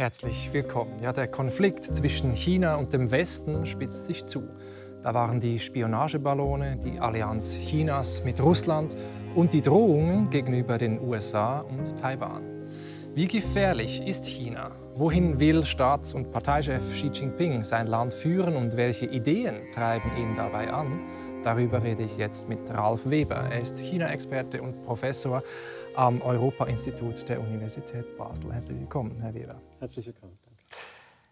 Herzlich willkommen. Ja, der Konflikt zwischen China und dem Westen spitzt sich zu. Da waren die Spionageballone, die Allianz Chinas mit Russland und die Drohungen gegenüber den USA und Taiwan. Wie gefährlich ist China? Wohin will Staats- und Parteichef Xi Jinping sein Land führen und welche Ideen treiben ihn dabei an? Darüber rede ich jetzt mit Ralf Weber. Er ist China-Experte und Professor am Europa-Institut der Universität Basel. Herzlich willkommen, Herr Weber. Herzlich willkommen. Danke.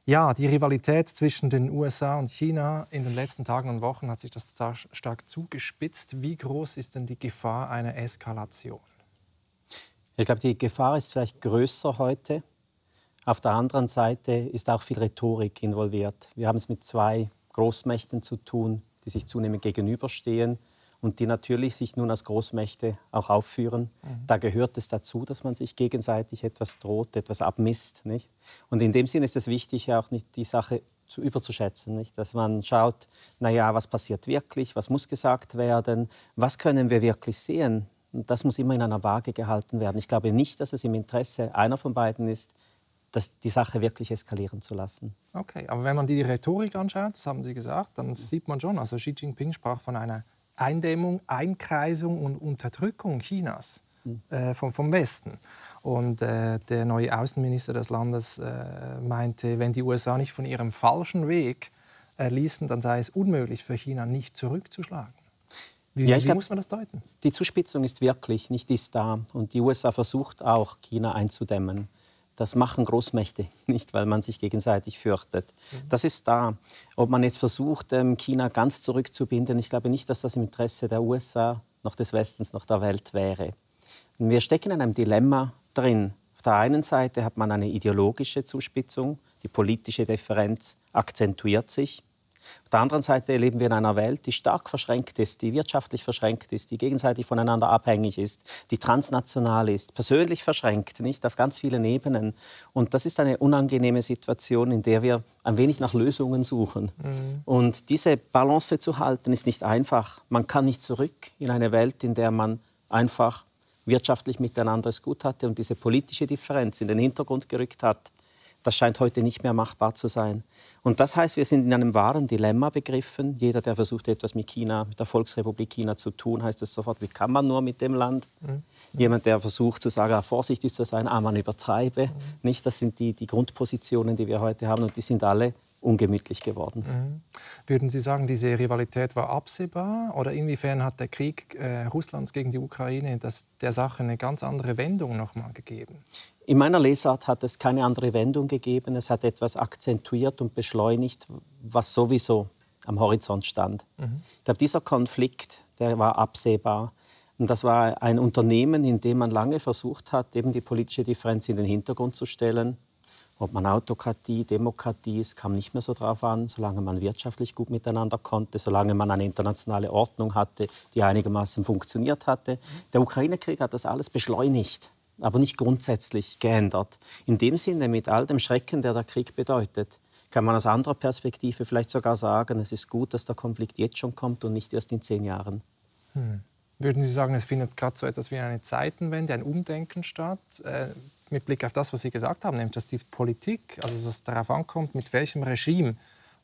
Ja, die Rivalität zwischen den USA und China in den letzten Tagen und Wochen hat sich das stark zugespitzt. Wie groß ist denn die Gefahr einer Eskalation? Ich glaube, die Gefahr ist vielleicht größer heute. Auf der anderen Seite ist auch viel Rhetorik involviert. Wir haben es mit zwei Großmächten zu tun, die sich zunehmend gegenüberstehen und die natürlich sich nun als Großmächte auch aufführen. Mhm. Da gehört es dazu, dass man sich gegenseitig etwas droht, etwas abmisst. Nicht? Und in dem Sinne ist es wichtig, auch nicht die Sache zu überzuschätzen, nicht? dass man schaut, naja, was passiert wirklich, was muss gesagt werden, was können wir wirklich sehen, und das muss immer in einer Waage gehalten werden. Ich glaube nicht, dass es im Interesse einer von beiden ist, das, die Sache wirklich eskalieren zu lassen. Okay, aber wenn man die Rhetorik anschaut, das haben Sie gesagt, dann sieht man schon, also Xi Jinping sprach von einer Eindämmung, Einkreisung und Unterdrückung Chinas hm. äh, vom, vom Westen. Und äh, der neue Außenminister des Landes äh, meinte, wenn die USA nicht von ihrem falschen Weg äh, ließen, dann sei es unmöglich für China nicht zurückzuschlagen. Wie, ja, wie glaub, muss man das deuten? Die Zuspitzung ist wirklich, nicht ist da. Und die USA versucht auch, China einzudämmen. Das machen Großmächte nicht, weil man sich gegenseitig fürchtet. Mhm. Das ist da. Ob man jetzt versucht, ähm, China ganz zurückzubinden, ich glaube nicht, dass das im Interesse der USA, noch des Westens, noch der Welt wäre. Wir stecken in einem Dilemma drin. Auf der einen Seite hat man eine ideologische Zuspitzung, die politische Differenz akzentuiert sich. Auf der anderen Seite leben wir in einer Welt, die stark verschränkt ist, die wirtschaftlich verschränkt ist, die gegenseitig voneinander abhängig ist, die transnational ist, persönlich verschränkt, nicht auf ganz vielen Ebenen. Und das ist eine unangenehme Situation, in der wir ein wenig nach Lösungen suchen. Mhm. Und diese Balance zu halten, ist nicht einfach. Man kann nicht zurück in eine Welt, in der man einfach wirtschaftlich miteinander es gut hatte und diese politische Differenz in den Hintergrund gerückt hat. Das scheint heute nicht mehr machbar zu sein. Und das heißt, wir sind in einem wahren Dilemma begriffen. Jeder, der versucht, etwas mit China, mit der Volksrepublik China zu tun, heißt es sofort, wie kann man nur mit dem Land? Mhm. Jemand, der versucht zu sagen, ah, vorsichtig zu sein, ah, man übertreibe. Mhm. Nicht, das sind die, die Grundpositionen, die wir heute haben und die sind alle ungemütlich geworden. Mhm. Würden Sie sagen, diese Rivalität war absehbar? Oder inwiefern hat der Krieg äh, Russlands gegen die Ukraine das, der Sache eine ganz andere Wendung nochmal gegeben? In meiner Lesart hat es keine andere Wendung gegeben. Es hat etwas akzentuiert und beschleunigt, was sowieso am Horizont stand. Mhm. Ich glaube, dieser Konflikt, der war absehbar. Und das war ein Unternehmen, in dem man lange versucht hat, eben die politische Differenz in den Hintergrund zu stellen ob man Autokratie, Demokratie ist, kam nicht mehr so drauf an, solange man wirtschaftlich gut miteinander konnte, solange man eine internationale Ordnung hatte, die einigermaßen funktioniert hatte. Der Ukraine-Krieg hat das alles beschleunigt, aber nicht grundsätzlich geändert. In dem Sinne, mit all dem Schrecken, der der Krieg bedeutet, kann man aus anderer Perspektive vielleicht sogar sagen, es ist gut, dass der Konflikt jetzt schon kommt und nicht erst in zehn Jahren. Hm. Würden Sie sagen, es findet gerade so etwas wie eine Zeitenwende, ein Umdenken statt? Äh, mit Blick auf das, was Sie gesagt haben, nämlich dass die Politik, also dass es darauf ankommt, mit welchem Regime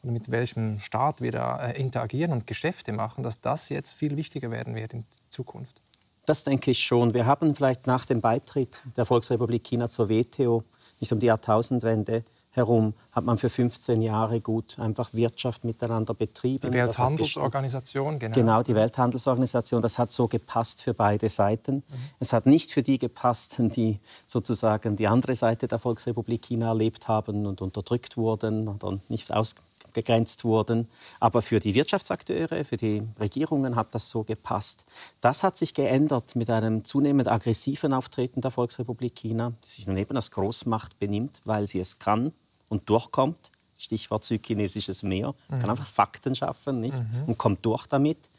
und mit welchem Staat wir da äh, interagieren und Geschäfte machen, dass das jetzt viel wichtiger werden wird in Zukunft. Das denke ich schon. Wir haben vielleicht nach dem Beitritt der Volksrepublik China zur WTO, nicht um die Jahrtausendwende, herum hat man für 15 Jahre gut einfach Wirtschaft miteinander betrieben. Die Welthandelsorganisation, genau. Genau, die Welthandelsorganisation, das hat so gepasst für beide Seiten. Mhm. Es hat nicht für die gepasst, die sozusagen die andere Seite der Volksrepublik China erlebt haben und unterdrückt wurden oder nicht ausgegrenzt wurden. Aber für die Wirtschaftsakteure, für die Regierungen hat das so gepasst. Das hat sich geändert mit einem zunehmend aggressiven Auftreten der Volksrepublik China, die sich nun eben als Großmacht benimmt, weil sie es kann und durchkommt. Stichwort südchinesisches Meer. Mhm. Kann einfach Fakten schaffen nicht? Mhm. und kommt durch damit.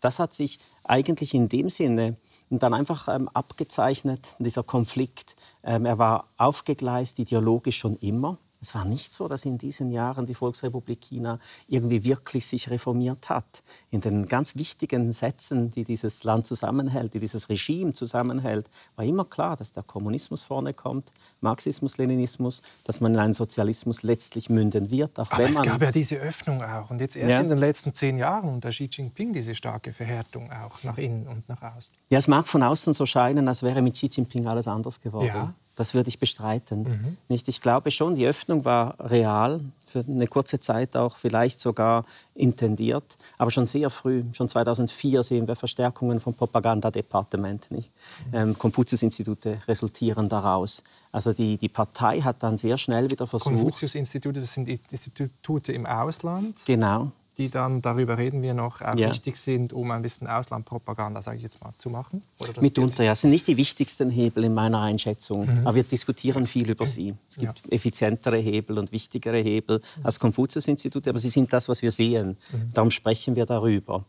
Das hat sich eigentlich in dem Sinne dann einfach ähm, abgezeichnet, dieser Konflikt. Ähm, er war aufgegleist ideologisch schon immer. Es war nicht so, dass in diesen Jahren die Volksrepublik China irgendwie wirklich sich reformiert hat. In den ganz wichtigen Sätzen, die dieses Land zusammenhält, die dieses Regime zusammenhält, war immer klar, dass der Kommunismus vorne kommt, Marxismus, Leninismus, dass man in einen Sozialismus letztlich münden wird. Auch Aber es gab ja diese Öffnung auch. Und jetzt erst ja. in den letzten zehn Jahren unter Xi Jinping diese starke Verhärtung auch nach innen und nach außen. Ja, es mag von außen so scheinen, als wäre mit Xi Jinping alles anders geworden. Ja. Das würde ich bestreiten. Mhm. Nicht? Ich glaube schon, die Öffnung war real, für eine kurze Zeit auch vielleicht sogar intendiert, aber schon sehr früh, schon 2004 sehen wir Verstärkungen vom Propagandadepartement. Nicht? Mhm. Ähm, Konfuzius-Institute resultieren daraus. Also die, die Partei hat dann sehr schnell wieder versucht... Konfuzius-Institute, das sind Institute im Ausland? Genau die dann, darüber reden wir noch, auch ja. wichtig sind, um ein bisschen Auslandpropaganda, sage ich jetzt mal, zu machen? Mitunter, ja. Sind nicht die wichtigsten Hebel in meiner Einschätzung, mhm. aber wir diskutieren viel über sie. Es gibt ja. effizientere Hebel und wichtigere Hebel als Konfuzius-Institut, aber sie sind das, was wir sehen. Mhm. Darum sprechen wir darüber. Mhm.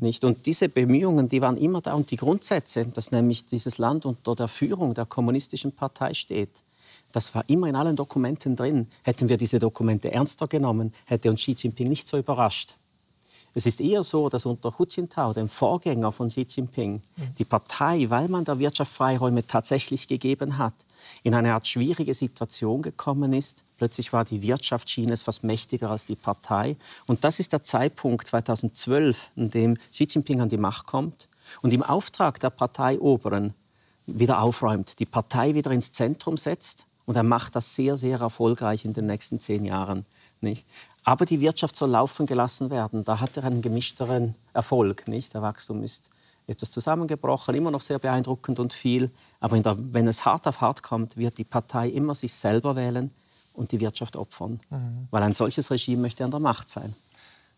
Nicht? Und diese Bemühungen, die waren immer da. Und die Grundsätze, dass nämlich dieses Land unter der Führung der kommunistischen Partei steht, das war immer in allen Dokumenten drin. Hätten wir diese Dokumente ernster genommen, hätte uns Xi Jinping nicht so überrascht. Es ist eher so, dass unter Hu Jintao, dem Vorgänger von Xi Jinping, die Partei, weil man der Wirtschaft Freiräume tatsächlich gegeben hat, in eine Art schwierige Situation gekommen ist. Plötzlich war die Wirtschaft Chinas fast mächtiger als die Partei. Und das ist der Zeitpunkt 2012, in dem Xi Jinping an die Macht kommt und im Auftrag der Parteioberen wieder aufräumt, die Partei wieder ins Zentrum setzt und er macht das sehr, sehr erfolgreich in den nächsten zehn Jahren. Nicht? Aber die Wirtschaft soll laufen gelassen werden. Da hat er einen gemischteren Erfolg. Nicht? Der Wachstum ist etwas zusammengebrochen, immer noch sehr beeindruckend und viel. Aber der, wenn es hart auf hart kommt, wird die Partei immer sich selber wählen und die Wirtschaft opfern. Mhm. Weil ein solches Regime möchte an der Macht sein.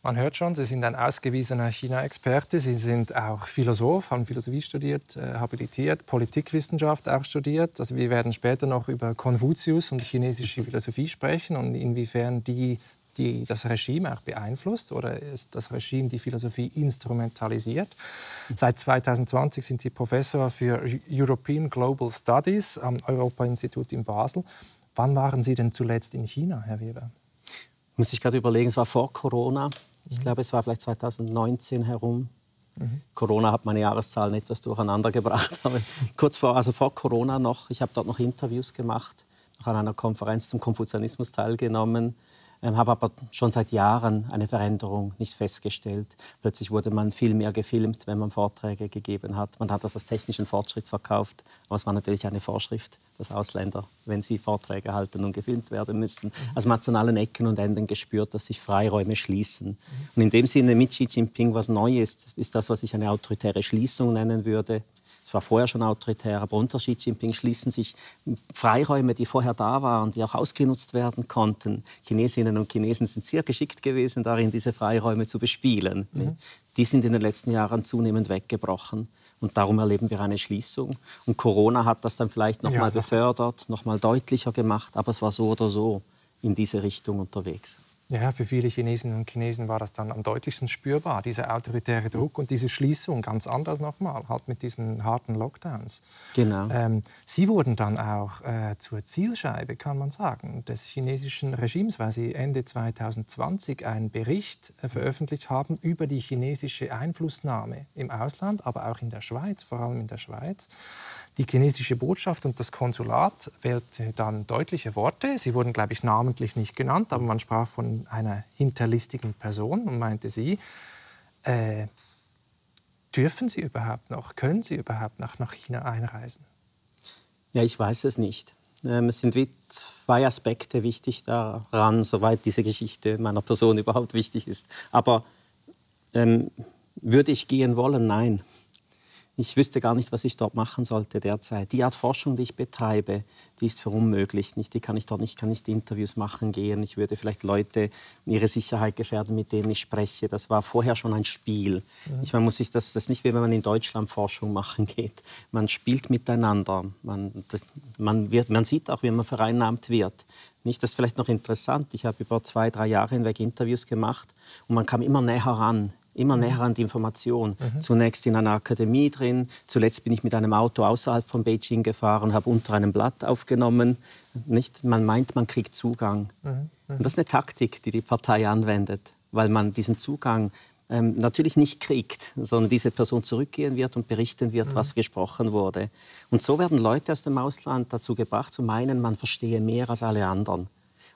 Man hört schon, Sie sind ein ausgewiesener China-Experte. Sie sind auch Philosoph, haben Philosophie studiert, äh, habilitiert, Politikwissenschaft auch studiert. Also wir werden später noch über Konfuzius und chinesische Philosophie sprechen und inwiefern die, die das Regime auch beeinflusst oder ist das Regime die Philosophie instrumentalisiert. Seit 2020 sind Sie Professor für European Global Studies am Europa-Institut in Basel. Wann waren Sie denn zuletzt in China, Herr Weber? Muss ich gerade überlegen, es war vor Corona. Ich glaube, es war vielleicht 2019 herum. Mhm. Corona hat meine Jahreszahlen etwas durcheinander gebracht. Aber kurz vor, also vor Corona noch, ich habe dort noch Interviews gemacht, noch an einer Konferenz zum Konfuzianismus teilgenommen habe aber schon seit Jahren eine Veränderung nicht festgestellt. Plötzlich wurde man viel mehr gefilmt, wenn man Vorträge gegeben hat. Man hat das als technischen Fortschritt verkauft, aber es war natürlich eine Vorschrift, dass Ausländer, wenn sie Vorträge halten und gefilmt werden müssen, also man hat an allen Ecken und Enden gespürt, dass sich Freiräume schließen. Und in dem Sinne mit Xi Jinping, was neu ist, ist das, was ich eine autoritäre Schließung nennen würde. Es war vorher schon autoritär, aber unter Xi Jinping schließen sich Freiräume, die vorher da waren, die auch ausgenutzt werden konnten. Chinesinnen und Chinesen sind sehr geschickt gewesen darin, diese Freiräume zu bespielen. Mhm. Die sind in den letzten Jahren zunehmend weggebrochen. Und darum erleben wir eine Schließung. Und Corona hat das dann vielleicht noch ja. mal befördert, noch mal deutlicher gemacht. Aber es war so oder so in diese Richtung unterwegs. Ja, für viele Chinesinnen und Chinesen war das dann am deutlichsten spürbar, dieser autoritäre Druck und diese Schließung, ganz anders nochmal, halt mit diesen harten Lockdowns. Genau. Ähm, Sie wurden dann auch äh, zur Zielscheibe, kann man sagen, des chinesischen Regimes, weil Sie Ende 2020 einen Bericht äh, veröffentlicht haben über die chinesische Einflussnahme im Ausland, aber auch in der Schweiz, vor allem in der Schweiz. Die chinesische Botschaft und das Konsulat wählte dann deutliche Worte. Sie wurden, glaube ich, namentlich nicht genannt, aber man sprach von einer hinterlistigen Person und meinte sie, äh, dürfen Sie überhaupt noch, können Sie überhaupt noch nach China einreisen? Ja, ich weiß es nicht. Ähm, es sind wie zwei Aspekte wichtig daran, soweit diese Geschichte meiner Person überhaupt wichtig ist. Aber ähm, würde ich gehen wollen? Nein. Ich wüsste gar nicht, was ich dort machen sollte derzeit. Die Art Forschung, die ich betreibe, die ist für unmöglich. Nicht, die kann ich dort nicht, kann nicht Interviews machen gehen. Ich würde vielleicht Leute ihre Sicherheit gefährden, mit denen ich spreche. Das war vorher schon ein Spiel. Mhm. Ich, man muss sich das, das ist nicht wie wenn man in Deutschland Forschung machen geht. Man spielt miteinander. Man, das, man, wird, man sieht auch, wie man vereinnahmt wird. Nicht, das ist vielleicht noch interessant. Ich habe über zwei, drei Jahre hinweg Interviews gemacht und man kam immer näher ran immer näher an die Information. Mhm. Zunächst in einer Akademie drin, zuletzt bin ich mit einem Auto außerhalb von Beijing gefahren, habe unter einem Blatt aufgenommen. Nicht? Man meint, man kriegt Zugang. Mhm. Mhm. Und das ist eine Taktik, die die Partei anwendet, weil man diesen Zugang ähm, natürlich nicht kriegt, sondern diese Person zurückgehen wird und berichten wird, mhm. was gesprochen wurde. Und so werden Leute aus dem Ausland dazu gebracht, zu meinen, man verstehe mehr als alle anderen.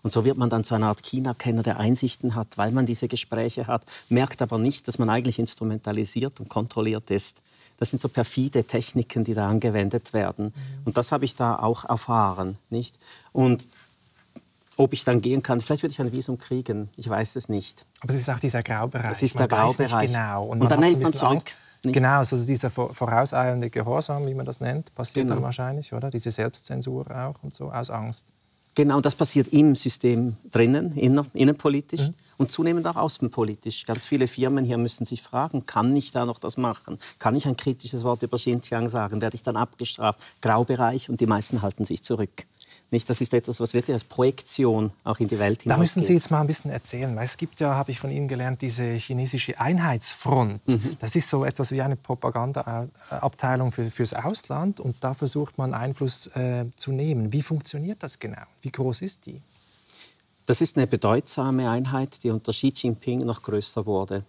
Und so wird man dann zu einer Art China-Kenner, der Einsichten hat, weil man diese Gespräche hat, merkt aber nicht, dass man eigentlich instrumentalisiert und kontrolliert ist. Das sind so perfide Techniken, die da angewendet werden. Mhm. Und das habe ich da auch erfahren. Nicht? Und ob ich dann gehen kann. Vielleicht würde ich ein Visum kriegen, ich weiß es nicht. Aber es ist auch dieser Graubereich. Es ist man der Graubereich. Genau. Und, und dann nennt man zurück. Genau, also dieser vorauseilende Gehorsam, wie man das nennt, passiert genau. dann wahrscheinlich, oder? Diese Selbstzensur auch und so, aus Angst. Genau, das passiert im System drinnen, innen, innenpolitisch mhm. und zunehmend auch außenpolitisch. Ganz viele Firmen hier müssen sich fragen, kann ich da noch das machen? Kann ich ein kritisches Wort über Xinjiang sagen? Werde ich dann abgestraft? Graubereich und die meisten halten sich zurück. Nicht, das ist etwas, was wirklich als Projektion auch in die Welt hinausgeht. Da müssen Sie jetzt mal ein bisschen erzählen. Weil es gibt ja, habe ich von Ihnen gelernt, diese chinesische Einheitsfront. Mhm. Das ist so etwas wie eine Propagandaabteilung für, fürs Ausland und da versucht man Einfluss äh, zu nehmen. Wie funktioniert das genau? Wie groß ist die? Das ist eine bedeutsame Einheit, die unter Xi Jinping noch größer wurde.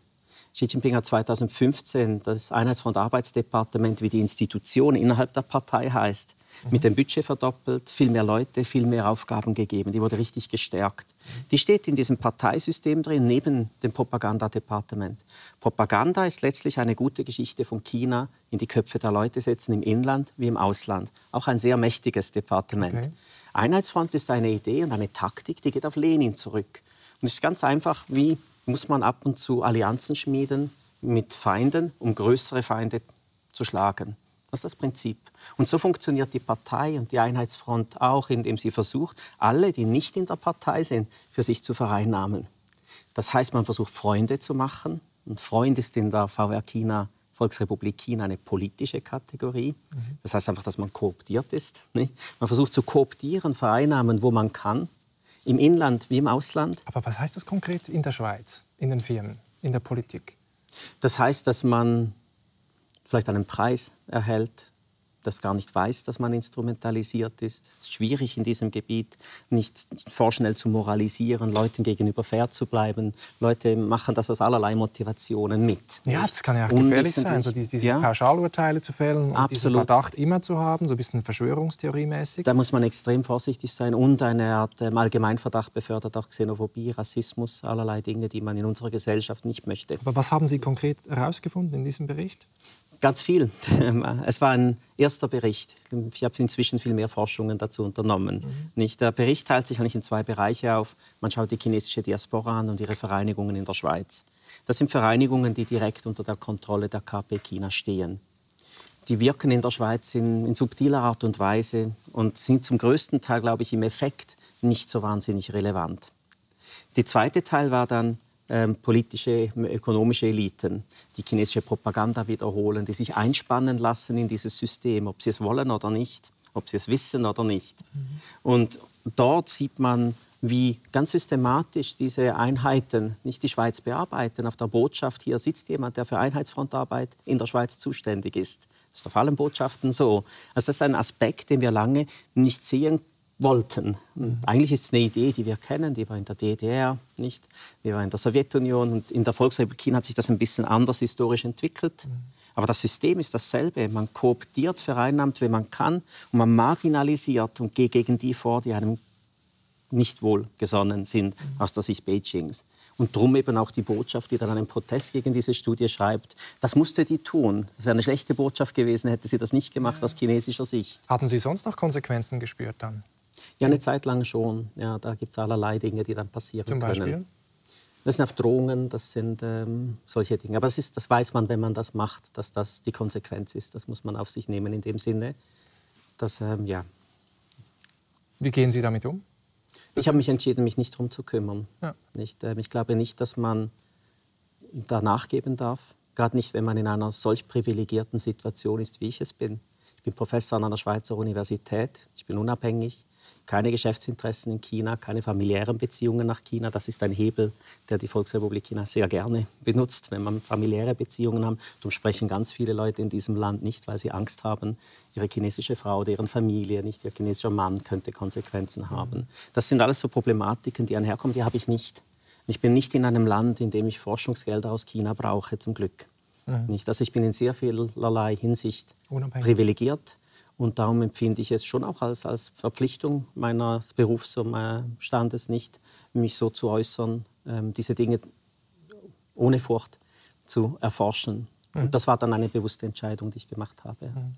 Xi Jinping hat 2015 das Einheitsfront Arbeitsdepartement, wie die Institution innerhalb der Partei heißt, mit dem Budget verdoppelt, viel mehr Leute, viel mehr Aufgaben gegeben. Die wurde richtig gestärkt. Die steht in diesem Parteisystem drin, neben dem Propagandadepartement. Propaganda ist letztlich eine gute Geschichte von China in die Köpfe der Leute setzen, im Inland wie im Ausland. Auch ein sehr mächtiges Departement. Okay. Einheitsfront ist eine Idee und eine Taktik, die geht auf Lenin zurück. Und es ist ganz einfach, wie muss man ab und zu Allianzen schmieden mit Feinden, um größere Feinde zu schlagen. Das ist das Prinzip. Und so funktioniert die Partei und die Einheitsfront auch, indem sie versucht, alle, die nicht in der Partei sind, für sich zu vereinnahmen. Das heißt, man versucht, Freunde zu machen. Und Freund ist in der VR China, Volksrepublik China, eine politische Kategorie. Mhm. Das heißt einfach, dass man kooptiert ist. Man versucht zu kooptieren, vereinnahmen, wo man kann, im Inland wie im Ausland. Aber was heißt das konkret in der Schweiz, in den Firmen, in der Politik? Das heißt, dass man vielleicht einen Preis erhält, das gar nicht weiß, dass man instrumentalisiert ist. Es ist schwierig in diesem Gebiet, nicht vorschnell zu moralisieren, Leuten gegenüber fair zu bleiben. Leute machen das aus allerlei Motivationen mit. Ja, das kann ja auch gefährlich sein, so diese ja. Pauschalurteile zu fällen und diesen Verdacht immer zu haben, so ein bisschen Verschwörungstheoriemäßig. Da muss man extrem vorsichtig sein und eine Art ähm, Allgemeinverdacht befördert auch Xenophobie, Rassismus, allerlei Dinge, die man in unserer Gesellschaft nicht möchte. Aber was haben Sie konkret herausgefunden in diesem Bericht? Ganz viel. Es war ein erster Bericht. Ich habe inzwischen viel mehr Forschungen dazu unternommen. Mhm. Nicht? Der Bericht teilt sich eigentlich in zwei Bereiche auf. Man schaut die chinesische Diaspora an und ihre Vereinigungen in der Schweiz. Das sind Vereinigungen, die direkt unter der Kontrolle der KP China stehen. Die wirken in der Schweiz in, in subtiler Art und Weise und sind zum größten Teil, glaube ich, im Effekt nicht so wahnsinnig relevant. Der zweite Teil war dann ähm, politische, ökonomische Eliten, die chinesische Propaganda wiederholen, die sich einspannen lassen in dieses System, ob sie es wollen oder nicht, ob sie es wissen oder nicht. Mhm. Und dort sieht man, wie ganz systematisch diese Einheiten nicht die Schweiz bearbeiten. Auf der Botschaft hier sitzt jemand, der für Einheitsfrontarbeit in der Schweiz zuständig ist. Das ist auf allen Botschaften so. Also das ist ein Aspekt, den wir lange nicht sehen wollten. Mhm. Eigentlich ist es eine Idee, die wir kennen, die war in der DDR, nicht? Die war in der Sowjetunion und in der Volksrepublik China hat sich das ein bisschen anders historisch entwickelt. Mhm. Aber das System ist dasselbe. Man kooptiert, vereinnahmt, wenn man kann und man marginalisiert und geht gegen die vor, die einem nicht wohlgesonnen sind mhm. aus der Sicht Beijings. Und darum eben auch die Botschaft, die dann einen Protest gegen diese Studie schreibt. Das musste die tun. Das wäre eine schlechte Botschaft gewesen, hätte sie das nicht gemacht aus chinesischer Sicht. Hatten Sie sonst noch Konsequenzen gespürt dann? Ja, eine Zeit lang schon. Ja, da gibt es allerlei Dinge, die dann passieren Zum Beispiel? können. Das sind auch Drohungen, das sind ähm, solche Dinge. Aber das, ist, das weiß man, wenn man das macht, dass das die Konsequenz ist. Das muss man auf sich nehmen in dem Sinne. Dass, ähm, ja. Wie gehen Sie damit um? Ich habe mich entschieden, mich nicht darum zu kümmern. Ja. Nicht, äh, ich glaube nicht, dass man da nachgeben darf. Gerade nicht, wenn man in einer solch privilegierten Situation ist, wie ich es bin. Ich bin Professor an einer Schweizer Universität. Ich bin unabhängig keine Geschäftsinteressen in China, keine familiären Beziehungen nach China. Das ist ein Hebel, der die Volksrepublik China sehr gerne benutzt, wenn man familiäre Beziehungen hat. Darum sprechen ganz viele Leute in diesem Land nicht, weil sie Angst haben, ihre chinesische Frau, deren Familie, nicht ihr chinesischer Mann könnte Konsequenzen haben. Das sind alles so Problematiken, die einherkommen, die habe ich nicht. Ich bin nicht in einem Land, in dem ich Forschungsgelder aus China brauche, zum Glück. Mhm. Nicht? Also ich bin in sehr vielerlei Hinsicht privilegiert. Und darum empfinde ich es schon auch als, als Verpflichtung meines Berufsstandes nicht, mich so zu äußern, ähm, diese Dinge ohne Furcht zu erforschen. Mhm. Und das war dann eine bewusste Entscheidung, die ich gemacht habe. Mhm.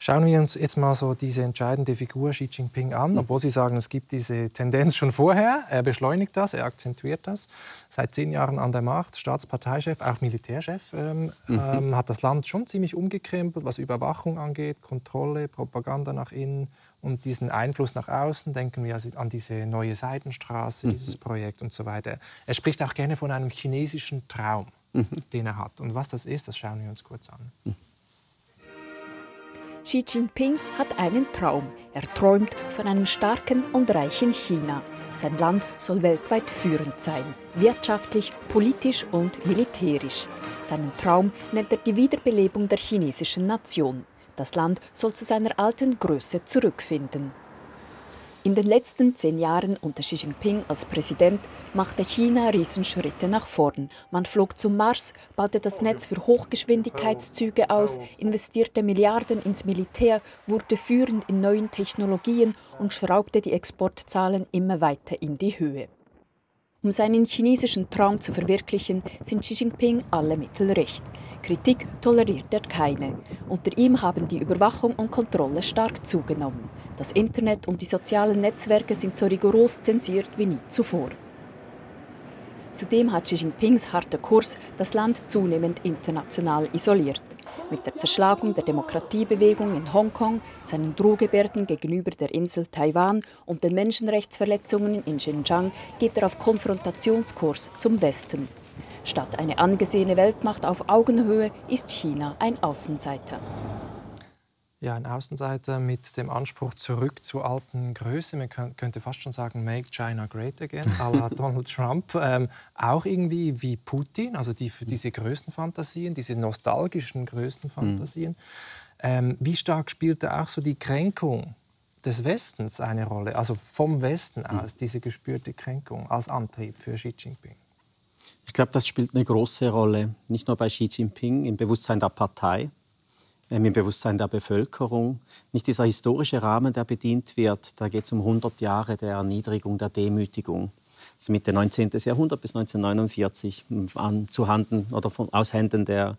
Schauen wir uns jetzt mal so diese entscheidende Figur Xi Jinping an, mhm. obwohl Sie sagen, es gibt diese Tendenz schon vorher. Er beschleunigt das, er akzentuiert das. Seit zehn Jahren an der Macht, Staatsparteichef, auch Militärchef, ähm, mhm. ähm, hat das Land schon ziemlich umgekrempelt, was Überwachung angeht, Kontrolle, Propaganda nach innen und diesen Einfluss nach außen. Denken wir also an diese neue Seidenstraße, mhm. dieses Projekt und so weiter. Er spricht auch gerne von einem chinesischen Traum, mhm. den er hat. Und was das ist, das schauen wir uns kurz an. Xi Jinping hat einen Traum. Er träumt von einem starken und reichen China. Sein Land soll weltweit führend sein, wirtschaftlich, politisch und militärisch. Seinen Traum nennt er die Wiederbelebung der chinesischen Nation. Das Land soll zu seiner alten Größe zurückfinden. In den letzten zehn Jahren unter Xi Jinping als Präsident machte China Riesenschritte nach vorn. Man flog zum Mars, baute das Netz für Hochgeschwindigkeitszüge aus, investierte Milliarden ins Militär, wurde führend in neuen Technologien und schraubte die Exportzahlen immer weiter in die Höhe. Um seinen chinesischen Traum zu verwirklichen, sind Xi Jinping alle Mittel recht. Kritik toleriert er keine. Unter ihm haben die Überwachung und Kontrolle stark zugenommen. Das Internet und die sozialen Netzwerke sind so rigoros zensiert wie nie zuvor. Zudem hat Xi Jinpings harter Kurs das Land zunehmend international isoliert mit der Zerschlagung der Demokratiebewegung in Hongkong, seinen Drohgebärden gegenüber der Insel Taiwan und den Menschenrechtsverletzungen in Xinjiang geht er auf Konfrontationskurs zum Westen. Statt eine angesehene Weltmacht auf Augenhöhe ist China ein Außenseiter ja, ein Außenseiter mit dem Anspruch zurück zur alten Größe. Man könnte fast schon sagen, make China great again, à la Donald Trump. Ähm, auch irgendwie wie Putin, also die, diese Größenfantasien, diese nostalgischen Größenfantasien. Mhm. Ähm, wie stark spielte auch so die Kränkung des Westens eine Rolle, also vom Westen mhm. aus, diese gespürte Kränkung als Antrieb für Xi Jinping? Ich glaube, das spielt eine große Rolle, nicht nur bei Xi Jinping, im Bewusstsein der Partei, im Bewusstsein der Bevölkerung. Nicht dieser historische Rahmen, der bedient wird, da geht es um 100 Jahre der Erniedrigung, der Demütigung. Das ist Mitte 19. Jahrhundert bis 1949 an, zu Handen oder von, aus Händen der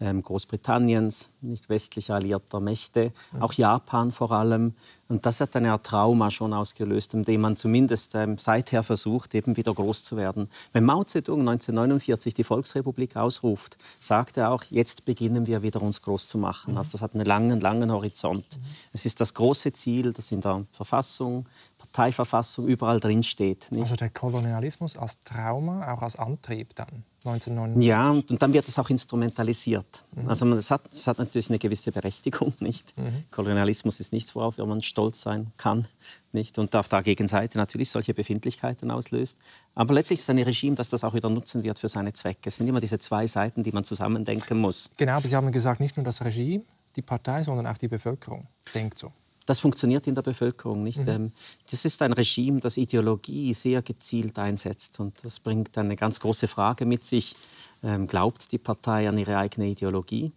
Großbritanniens, nicht westlich alliierter Mächte, mhm. auch Japan vor allem. Und das hat eine Art Trauma schon ausgelöst, indem man zumindest ähm, seither versucht, eben wieder groß zu werden. Wenn Mao Zedong 1949 die Volksrepublik ausruft, sagt er auch, jetzt beginnen wir wieder uns groß zu machen. Mhm. Also das hat einen langen, langen Horizont. Mhm. Es ist das große Ziel, das in der Verfassung, Parteiverfassung überall drin steht. Also der Kolonialismus als Trauma, auch als Antrieb dann? 1949. Ja, und, dann wird es auch instrumentalisiert. Mhm. Also es hat, hat natürlich eine gewisse Berechtigung. Nicht? Mhm. Kolonialismus ist nichts, worauf man stolz sein kann. Nicht? Und auf der Gegenseite natürlich solche Befindlichkeiten auslöst. Aber letztlich ist es ein Regime, das das auch wieder nutzen wird für seine Zwecke. Es sind immer diese zwei Seiten, die man zusammendenken muss. Genau, aber Sie haben gesagt, nicht nur das Regime, die Partei, sondern auch die Bevölkerung denkt so das funktioniert in der Bevölkerung nicht. Mhm. Ähm, das ist ein Regime, das Ideologie sehr gezielt einsetzt. Und das bringt eine ganz große Frage mit sich. Ähm, glaubt die Partei an ihre eigene Ideologie?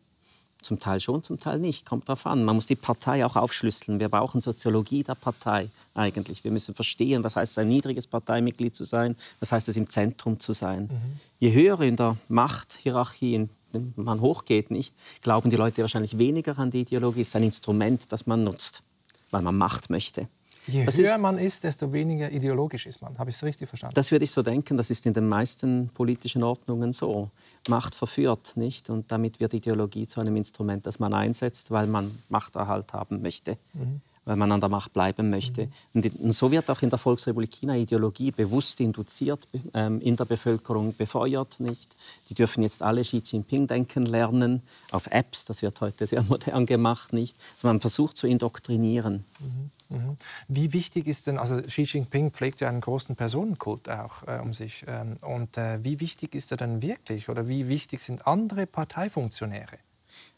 Zum Teil schon, zum Teil nicht. Kommt darauf an. Man muss die Partei auch aufschlüsseln. Wir brauchen Soziologie der Partei eigentlich. Wir müssen verstehen, was heißt es, ein niedriges Parteimitglied zu sein, was heißt es, im Zentrum zu sein. Mhm. Je höher in der Machthierarchie man hochgeht, nicht, glauben die Leute wahrscheinlich weniger an die Ideologie. Es ist ein Instrument, das man nutzt weil man Macht möchte. Je das höher ist, man ist, desto weniger ideologisch ist man. Habe ich es richtig verstanden? Das würde ich so denken. Das ist in den meisten politischen Ordnungen so. Macht verführt, nicht? Und damit wird Ideologie zu einem Instrument, das man einsetzt, weil man Machterhalt haben möchte. Mhm. Weil man an der Macht bleiben möchte. Mhm. Und, so wird auch in der Volksrepublik China Ideologie bewusst induziert, ähm, in der Bevölkerung befeuert. Nicht? Die dürfen jetzt alle Xi Jinping denken lernen, auf Apps, das wird heute sehr modern gemacht. Nicht? Also man versucht zu indoktrinieren. Mhm. Mhm. Wie wichtig ist denn, also Xi Jinping pflegt ja einen großen Personenkult auch äh, um sich. Ähm, und äh, wie wichtig ist er denn wirklich oder wie wichtig sind andere Parteifunktionäre?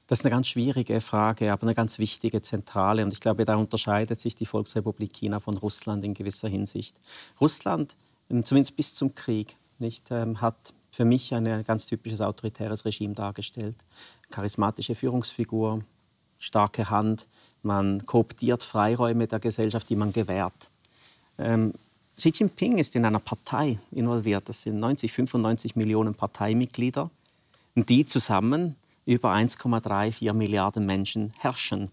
Das ist eine ganz schwierige Frage, aber eine ganz wichtige, zentrale. Und ich glaube, da unterscheidet sich die Volksrepublik China von Russland in gewisser Hinsicht. Russland, ähm, zumindest bis zum Krieg, nicht, ähm, hat für mich ein ganz typisches autoritäres Regime dargestellt. Charismatische Führungsfigur, starke Hand, man kooptiert Freiräume der Gesellschaft, die man gewährt. Ähm, Xi Jinping ist in einer Partei involviert. Das sind 90, 95 Millionen Parteimitglieder. Und die zusammen über 1,34 Milliarden Menschen herrschen.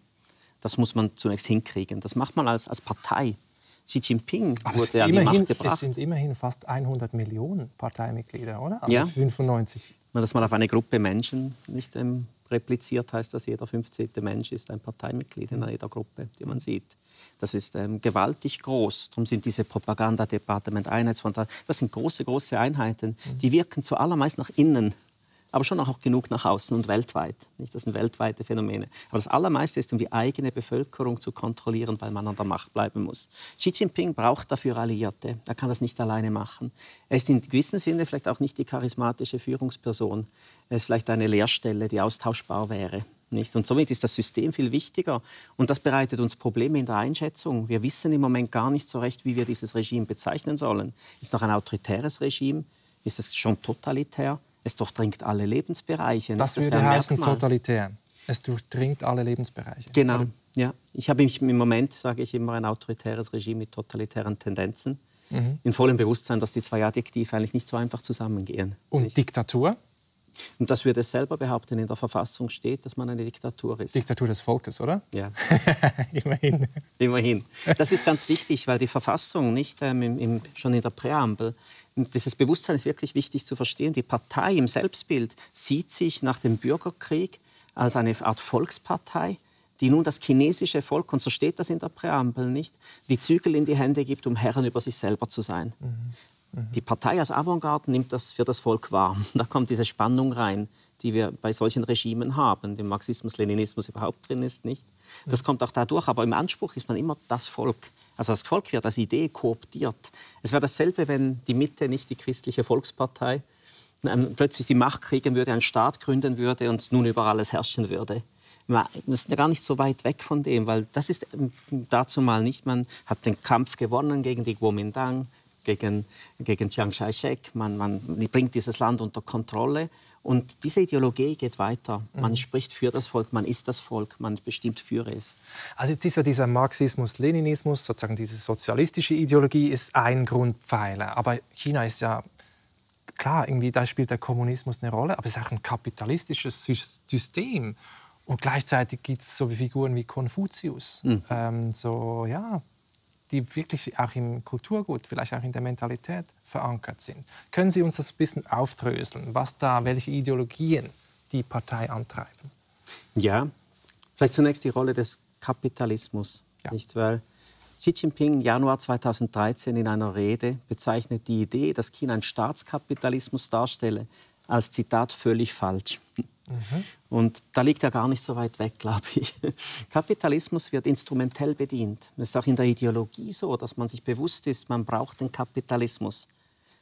Das muss man zunächst hinkriegen. Das macht man als, als Partei. Xi Jinping Aber wurde an die Macht gebracht. Es sind immerhin fast 100 Millionen Parteimitglieder, oder? Also ja. 95. Wenn man das mal auf eine Gruppe Menschen nicht ähm, repliziert, heißt das, jeder 15. Mensch ist ein Parteimitglied in jeder Gruppe, die man sieht. Das ist ähm, gewaltig groß. Darum sind diese Propagandadepartement, Einheitsfront, das sind große, große Einheiten. Die wirken zuallermeist nach innen aber schon auch genug nach außen und weltweit. Das sind weltweite Phänomene. Aber das Allermeiste ist, um die eigene Bevölkerung zu kontrollieren, weil man an der Macht bleiben muss. Xi Jinping braucht dafür Alliierte. Er kann das nicht alleine machen. Er ist in gewissem Sinne vielleicht auch nicht die charismatische Führungsperson. Er ist vielleicht eine Lehrstelle, die austauschbar wäre. Nicht? Und somit ist das System viel wichtiger. Und das bereitet uns Probleme in der Einschätzung. Wir wissen im Moment gar nicht so recht, wie wir dieses Regime bezeichnen sollen. Ist es noch ein autoritäres Regime? Ist es schon totalitär? Es durchdringt alle Lebensbereiche. Das, das würde heißen totalitär. Es durchdringt alle Lebensbereiche. Genau. Ja. Ich habe im Moment, sage ich immer, ein autoritäres Regime mit totalitären Tendenzen. Mhm. In vollem Bewusstsein, dass die zwei Adjektive eigentlich nicht so einfach zusammengehen. Und nicht? Diktatur? Und das würde es selber behaupten, in der Verfassung steht, dass man eine Diktatur ist. Diktatur des Volkes, oder? Ja. Immerhin. Immerhin. Das ist ganz wichtig, weil die Verfassung nicht ähm, im, im, schon in der Präambel, dieses Bewusstsein ist wirklich wichtig zu verstehen. Die Partei im Selbstbild sieht sich nach dem Bürgerkrieg als eine Art Volkspartei, die nun das chinesische Volk, und so steht das in der Präambel nicht, die Zügel in die Hände gibt, um Herren über sich selber zu sein. Mhm. Die Partei als Avantgarde nimmt das für das Volk wahr. Da kommt diese Spannung rein, die wir bei solchen Regimen haben, dem Marxismus, Leninismus überhaupt drin ist, nicht? Das kommt auch dadurch, aber im Anspruch ist man immer das Volk. Also das Volk wird als Idee kooptiert. Es wäre dasselbe, wenn die Mitte nicht die christliche Volkspartei ähm, plötzlich die Macht kriegen würde, einen Staat gründen würde und nun über alles herrschen würde. Das ist ja gar nicht so weit weg von dem, weil das ist ähm, dazu mal nicht. Man hat den Kampf gewonnen gegen die Kuomintang, gegen, gegen Chiang Kai-shek. Man, man bringt dieses Land unter Kontrolle. Und diese Ideologie geht weiter. Man mhm. spricht für das Volk, man ist das Volk, man bestimmt für es. Also jetzt ist ja dieser Marxismus, Leninismus, sozusagen diese sozialistische Ideologie ist ein Grundpfeiler. Aber China ist ja klar, irgendwie da spielt der Kommunismus eine Rolle, aber es ist auch ein kapitalistisches System. Und gleichzeitig gibt es so Figuren wie Konfuzius. Mhm. Ähm, so, ja, die wirklich auch im Kulturgut, vielleicht auch in der Mentalität verankert sind. Können Sie uns das ein bisschen aufdröseln, was da, welche Ideologien die Partei antreiben? Ja, vielleicht zunächst die Rolle des Kapitalismus, ja. nicht weil Xi Jinping im Januar 2013 in einer Rede bezeichnet die Idee, dass China einen Staatskapitalismus darstelle, als Zitat völlig falsch. Mhm. Und da liegt er gar nicht so weit weg, glaube ich. Kapitalismus wird instrumentell bedient. Es ist auch in der Ideologie so, dass man sich bewusst ist, man braucht den Kapitalismus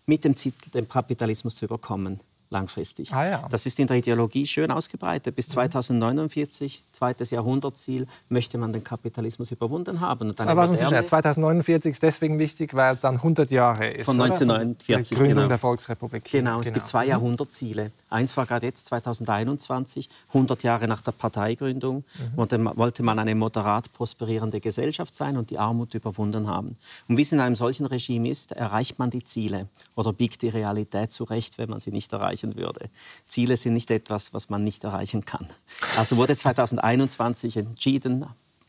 mit dem Ziel, den Kapitalismus zu überkommen langfristig. Ah, ja. Das ist in der Ideologie schön ausgebreitet. Bis 2049, zweites Jahrhundertziel, möchte man den Kapitalismus überwunden haben. Und Aber moderne, schnell, 2049 ist deswegen wichtig, weil es dann 100 Jahre ist. Von 1949. Die Gründung genau. der Volksrepublik. Genau, genau, es gibt zwei mhm. Jahrhundertziele. Eins war gerade jetzt 2021, 100 Jahre nach der Parteigründung, mhm. wollte man eine moderat prosperierende Gesellschaft sein und die Armut überwunden haben. Und wie es in einem solchen Regime ist, erreicht man die Ziele oder biegt die Realität zurecht, wenn man sie nicht erreicht erreichen würde. Ziele sind nicht etwas, was man nicht erreichen kann. Also wurde 2021 entschieden,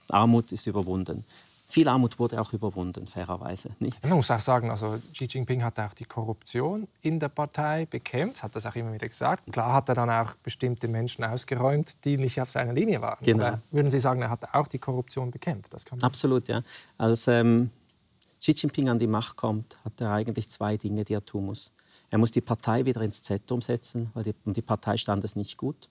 Armut ist überwunden. viel Armut wurde auch überwunden, fairerweise. Nicht? Man muss auch sagen, also Xi Jinping hat auch die Korruption in der Partei bekämpft, hat das auch immer wieder gesagt. Klar hat er dann auch bestimmte Menschen ausgeräumt, die nicht auf seiner Linie waren. Genau. Oder würden Sie sagen, er hat auch die Korruption bekämpft? Absolut, ja. Als ähm, Xi Jinping an die Macht kommt, hat er eigentlich zwei Dinge, die er tun muss. Er muss die Partei wieder ins Zentrum setzen, weil die, die Partei stand es nicht gut.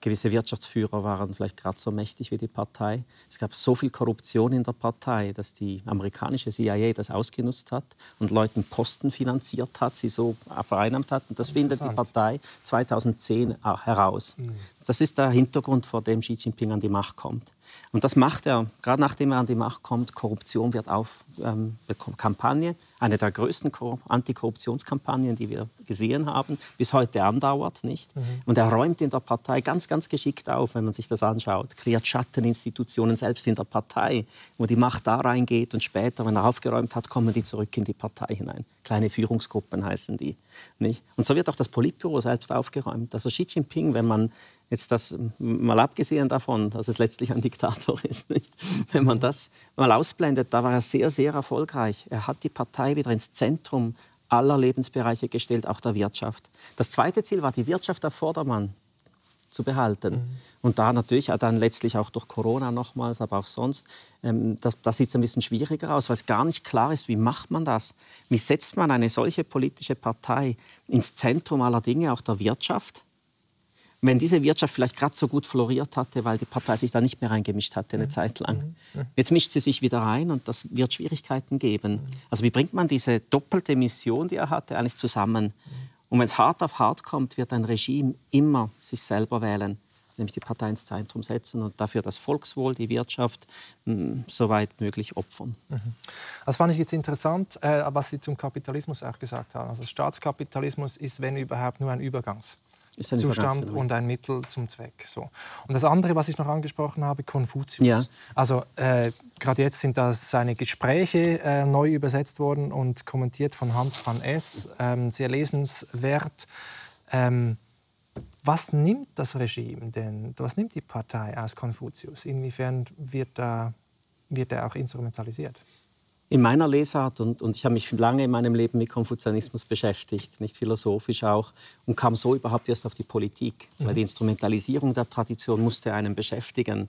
Gewisse Wirtschaftsführer waren vielleicht gerade so mächtig wie die Partei. Es gab so viel Korruption in der Partei, dass die amerikanische CIA das ausgenutzt hat und Leuten Posten finanziert hat, sie so vereinnahmt hat. Und das findet die Partei 2010 heraus. Mhm. Das ist der Hintergrund, vor dem Xi Jinping an die Macht kommt. Und das macht er, gerade nachdem er an die Macht kommt, Korruption wird auf ähm, Kampagne, eine der größten Antikorruptionskampagnen, die wir gesehen haben, bis heute andauert, nicht? Mhm. Und er räumt in der Partei ganz, ganz geschickt auf, wenn man sich das anschaut, kreiert Schatteninstitutionen selbst in der Partei, wo die Macht da reingeht und später, wenn er aufgeräumt hat, kommen die zurück in die Partei hinein. Kleine Führungsgruppen heißen die, nicht? Und so wird auch das Politbüro selbst aufgeräumt. Also Xi Jinping, wenn man Jetzt das mal abgesehen davon, dass es letztlich ein Diktator ist. Nicht? Wenn man das mal ausblendet, da war er sehr, sehr erfolgreich. Er hat die Partei wieder ins Zentrum aller Lebensbereiche gestellt, auch der Wirtschaft. Das zweite Ziel war, die Wirtschaft auf Vordermann zu behalten. Mhm. Und da natürlich dann letztlich auch durch Corona nochmals, aber auch sonst, ähm, das, das sieht es ein bisschen schwieriger aus, weil es gar nicht klar ist, wie macht man das? Wie setzt man eine solche politische Partei ins Zentrum aller Dinge, auch der Wirtschaft? wenn diese Wirtschaft vielleicht gerade so gut floriert hatte, weil die Partei sich da nicht mehr reingemischt hatte eine mhm. Zeit lang. Mhm. Jetzt mischt sie sich wieder rein und das wird Schwierigkeiten geben. Mhm. Also wie bringt man diese doppelte Mission, die er hatte, eigentlich zusammen? Und wenn es hart auf hart kommt, wird ein Regime immer sich selber wählen, nämlich die Partei ins Zentrum setzen und dafür das Volkswohl, die Wirtschaft mh, so weit möglich opfern. Mhm. Das fand ich jetzt interessant, äh, was Sie zum Kapitalismus auch gesagt haben. Also Staatskapitalismus ist, wenn überhaupt, nur ein Übergangs. Zustand und ein Mittel zum Zweck. So. Und das andere, was ich noch angesprochen habe, Konfuzius. Ja. Also äh, gerade jetzt sind da seine Gespräche äh, neu übersetzt worden und kommentiert von Hans van S. Ähm, sehr lesenswert. Ähm, was nimmt das Regime denn, was nimmt die Partei aus Konfuzius? Inwiefern wird, da, wird er auch instrumentalisiert? In meiner Lesart, und, und ich habe mich lange in meinem Leben mit Konfuzianismus beschäftigt, nicht philosophisch auch, und kam so überhaupt erst auf die Politik, mhm. weil die Instrumentalisierung der Tradition musste einen beschäftigen.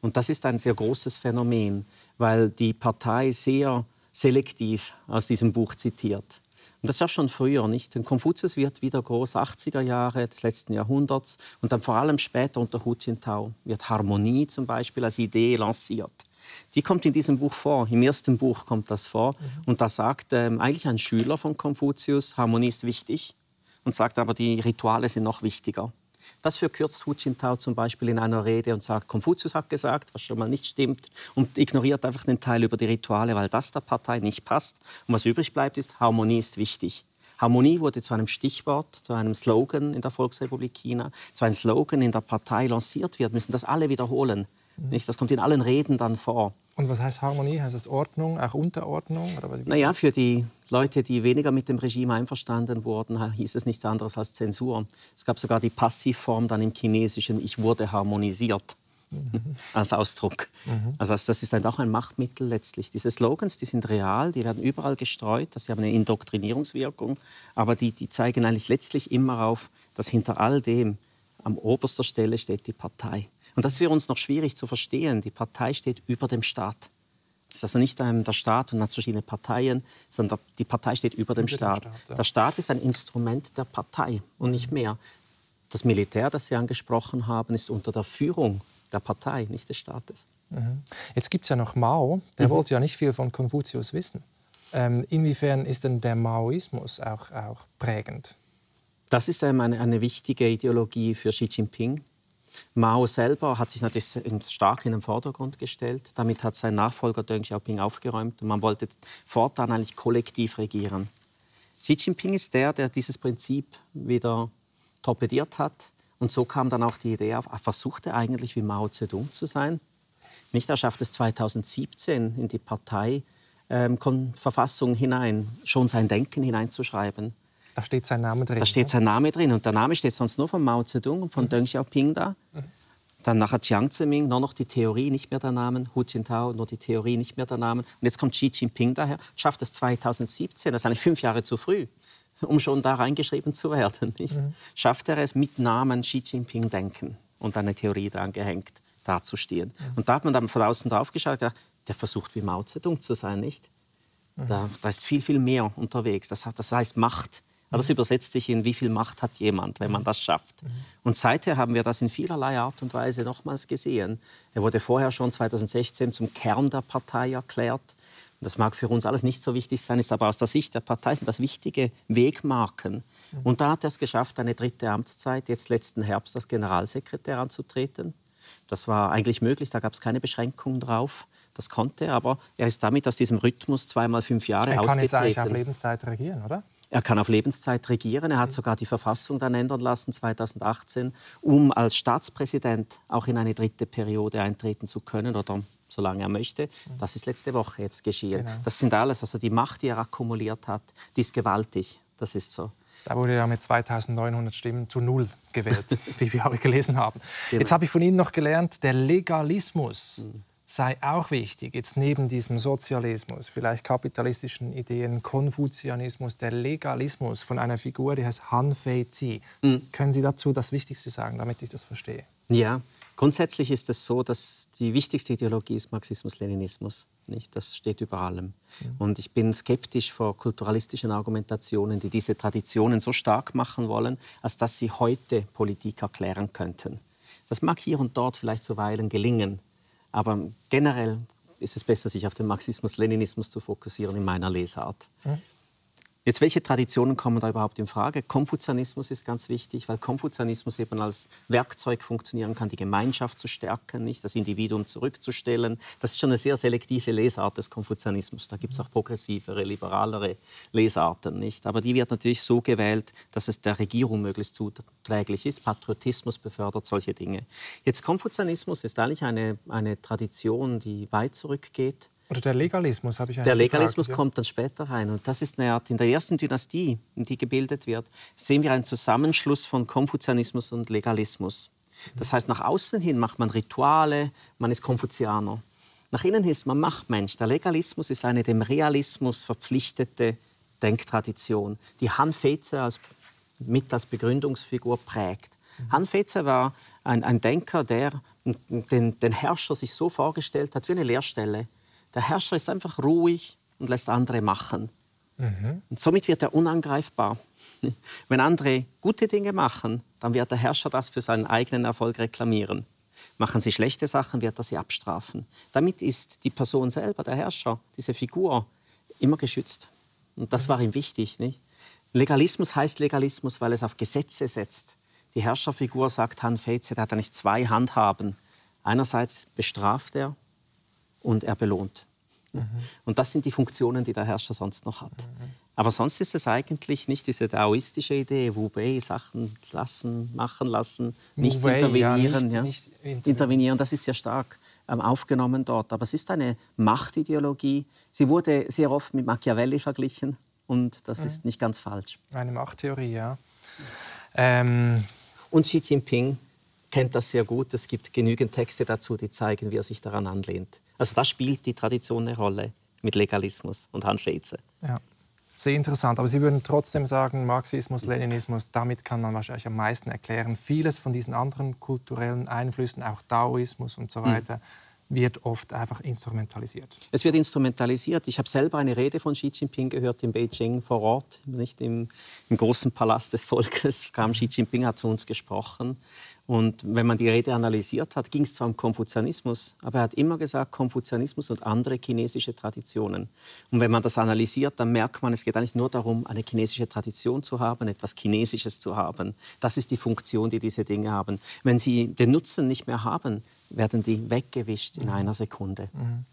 Und das ist ein sehr großes Phänomen, weil die Partei sehr selektiv aus diesem Buch zitiert. Und das ist auch schon früher, nicht? Denn Konfuzius wird wieder groß, 80er Jahre des letzten Jahrhunderts und dann vor allem später unter Hu Jintao wird Harmonie zum Beispiel als Idee lanciert. Die kommt in diesem Buch vor. Im ersten Buch kommt das vor. Mhm. Und da sagt ähm, eigentlich ein Schüler von Konfuzius, Harmonie ist wichtig. Und sagt aber, die Rituale sind noch wichtiger. Das verkürzt Hu Jintao zum Beispiel in einer Rede und sagt, Konfuzius hat gesagt, was schon mal nicht stimmt, und ignoriert einfach den Teil über die Rituale, weil das der Partei nicht passt. Und was übrig bleibt, ist, Harmonie ist wichtig. Harmonie wurde zu einem Stichwort, zu einem Slogan in der Volksrepublik China, zu einem Slogan in der Partei lanciert wird, müssen das alle wiederholen. Nicht? Das kommt in allen Reden dann vor. Und was heißt Harmonie? Heißt es Ordnung, auch Unterordnung? naja, für die Leute, die weniger mit dem Regime einverstanden wurden, hieß es nichts anderes als Zensur. Es gab sogar die Passivform dann im Chinesischen, ich wurde harmonisiert. Mhm. als Ausdruck. Mhm. Also das ist dann auch ein Machtmittel letztlich. Diese Slogans, die sind real, die werden überall gestreut, sie haben eine Indoktrinierungswirkung, aber die, die zeigen eigentlich letztlich immer auf, dass hinter all dem an oberster Stelle steht die Partei. Und das ist für uns noch schwierig zu verstehen. Die Partei steht über dem Staat. Es ist also nicht der Staat und hat verschiedene Parteien, sondern die Partei steht über dem über Staat. Staat ja. Der Staat ist ein Instrument der Partei und nicht mehr. Das Militär, das Sie angesprochen haben, ist unter der Führung der Partei, nicht des Staates. Mhm. Jetzt gibt es ja noch Mao, der mhm. wollte ja nicht viel von Konfuzius wissen. Ähm, inwiefern ist denn der Maoismus auch, auch prägend? Das ist ähm, eine, eine wichtige Ideologie für Xi Jinping. Mao selber hat sich natürlich stark in den Vordergrund gestellt. Damit hat sein Nachfolger Deng Xiaoping aufgeräumt und man wollte fortan eigentlich kollektiv regieren. Xi Jinping ist der, der dieses Prinzip wieder torpediert hat. Und so kam dann auch die Idee auf, er versuchte eigentlich wie Mao Zedong zu sein. Nicht, er schafft es 2017 in die Parteiverfassung ähm, hinein, schon sein Denken hineinzuschreiben. Da steht sein Name drin. Da steht sein Name drin. Und der Name steht sonst nur von Mao Zedong und von mhm. Deng Xiaoping da. Mhm. Dann nachher Jiang Zemin, nur noch die Theorie, nicht mehr der Name. Hu Jintao, nur die Theorie, nicht mehr der Name. Und jetzt kommt Xi Jinping daher, schafft es 2017, das ist eigentlich fünf Jahre zu früh, um schon da reingeschrieben zu werden. Nicht? Mhm. Schafft er es mit Namen Xi Jinping denken und eine Theorie dran gehängt, dazustehen. Mhm. Und da hat man dann von außen drauf geschaut, ja, der versucht wie Mao Zedong zu sein, nicht? Mhm. Da, da, ist viel, viel mehr unterwegs. Das, das heißt Macht. Das übersetzt sich in, wie viel Macht hat jemand, wenn man das schafft. Und seither haben wir das in vielerlei Art und Weise nochmals gesehen. Er wurde vorher schon 2016 zum Kern der Partei erklärt. Das mag für uns alles nicht so wichtig sein, ist aber aus der Sicht der Partei sind das wichtige Wegmarken. Und da hat er es geschafft, eine dritte Amtszeit, jetzt letzten Herbst als Generalsekretär anzutreten. Das war eigentlich möglich, da gab es keine Beschränkungen drauf. Das konnte er, aber er ist damit aus diesem Rhythmus zweimal fünf Jahre ausgetreten. Er kann jetzt eigentlich auf Lebenszeit regieren, oder? Er kann auf Lebenszeit regieren. Er hat sogar die Verfassung dann ändern lassen 2018, um als Staatspräsident auch in eine dritte Periode eintreten zu können oder solange er möchte. Das ist letzte Woche jetzt geschehen. Genau. Das sind alles, also die Macht, die er akkumuliert hat, die ist gewaltig. Das ist so. Da wurde er mit 2900 Stimmen zu null gewählt, wie wir alle gelesen haben. Genau. Jetzt habe ich von Ihnen noch gelernt, der Legalismus. Mhm sei auch wichtig, jetzt neben diesem Sozialismus, vielleicht kapitalistischen Ideen, Konfuzianismus, der Legalismus von einer Figur, die heißt Han Fei-zi. Mhm. Können Sie dazu das Wichtigste sagen, damit ich das verstehe? Ja, grundsätzlich ist es so, dass die wichtigste Ideologie ist Marxismus-Leninismus. Nicht? Das steht über allem. Mhm. Und ich bin skeptisch vor kulturalistischen Argumentationen, die diese Traditionen so stark machen wollen, als dass sie heute Politik erklären könnten. Das mag hier und dort vielleicht zuweilen gelingen, aber generell ist es besser, sich auf den Marxismus-Leninismus zu fokussieren in meiner Lesart. Mhm. Jetzt, welche Traditionen kommen da überhaupt in Frage? Konfuzianismus ist ganz wichtig, weil Konfuzianismus eben als Werkzeug funktionieren kann, die Gemeinschaft zu stärken, nicht das Individuum zurückzustellen. Das ist schon eine sehr selektive Lesart des Konfuzianismus. Da gibt es auch progressivere, liberalere Lesarten, nicht? Aber die wird natürlich so gewählt, dass es der Regierung möglichst zuträglich ist. Patriotismus befördert solche Dinge. Jetzt Konfuzianismus ist eigentlich eine, eine Tradition, die weit zurückgeht oder der Legalismus, habe ich Der Legalismus gefragt, kommt dann später rein. Und das ist eine Art, in der ersten Dynastie, in die gebildet wird, sehen wir einen Zusammenschluss von Konfuzianismus und Legalismus. Das heißt, nach außen hin macht man Rituale, man ist Konfuzianer. Nach innen ist man Machtmensch. Der Legalismus ist eine dem Realismus verpflichtete Denktradition, die Han Feze als, mit als Begründungsfigur prägt. Mhm. Han Feze war ein, ein Denker, der den, den Herrscher sich so vorgestellt hat wie eine Lehrstelle. Der Herrscher ist einfach ruhig und lässt andere machen. Mhm. Und somit wird er unangreifbar. Wenn andere gute Dinge machen, dann wird der Herrscher das für seinen eigenen Erfolg reklamieren. Machen sie schlechte Sachen, wird er sie abstrafen. Damit ist die Person selber, der Herrscher, diese Figur, immer geschützt. Und das mhm. war ihm wichtig. Nicht? Legalismus heißt Legalismus, weil es auf Gesetze setzt. Die Herrscherfigur, sagt Han Feize, da hat er nicht zwei Handhaben. Einerseits bestraft er und er belohnt. Mhm. Und das sind die Funktionen, die der Herrscher sonst noch hat. Mhm. Aber sonst ist es eigentlich nicht diese daoistische Idee, Wu Wei, Sachen lassen, machen lassen, nicht intervenieren. Ja, nicht, ja. Nicht intervenieren. das ist sehr stark ähm, aufgenommen dort. Aber es ist eine Machtideologie. Sie wurde sehr oft mit Machiavelli verglichen und das mhm. ist nicht ganz falsch. Eine Machttheorie, ja. Ähm. Und Xi Jinping kennt das sehr gut. Es gibt genügend Texte dazu, die zeigen, wie er sich daran anlehnt. Also da spielt die Tradition eine Rolle mit Legalismus und Handschätze. Ja. Sehr interessant. Aber Sie würden trotzdem sagen, Marxismus, Leninismus, damit kann man wahrscheinlich am meisten erklären. Vieles von diesen anderen kulturellen Einflüssen, auch Daoismus und so hm. weiter, mhm wird oft einfach instrumentalisiert. Es wird instrumentalisiert. Ich habe selber eine Rede von Xi Jinping gehört in Beijing vor Ort, nicht im, im großen Palast des Volkes. Kam Xi Jinping hat zu uns gesprochen und wenn man die Rede analysiert hat, ging es zwar um Konfuzianismus, aber er hat immer gesagt Konfuzianismus und andere chinesische Traditionen. Und wenn man das analysiert, dann merkt man, es geht eigentlich nur darum, eine chinesische Tradition zu haben, etwas Chinesisches zu haben. Das ist die Funktion, die diese Dinge haben. Wenn sie den Nutzen nicht mehr haben, werden die weggewischt in einer Sekunde. Mhm.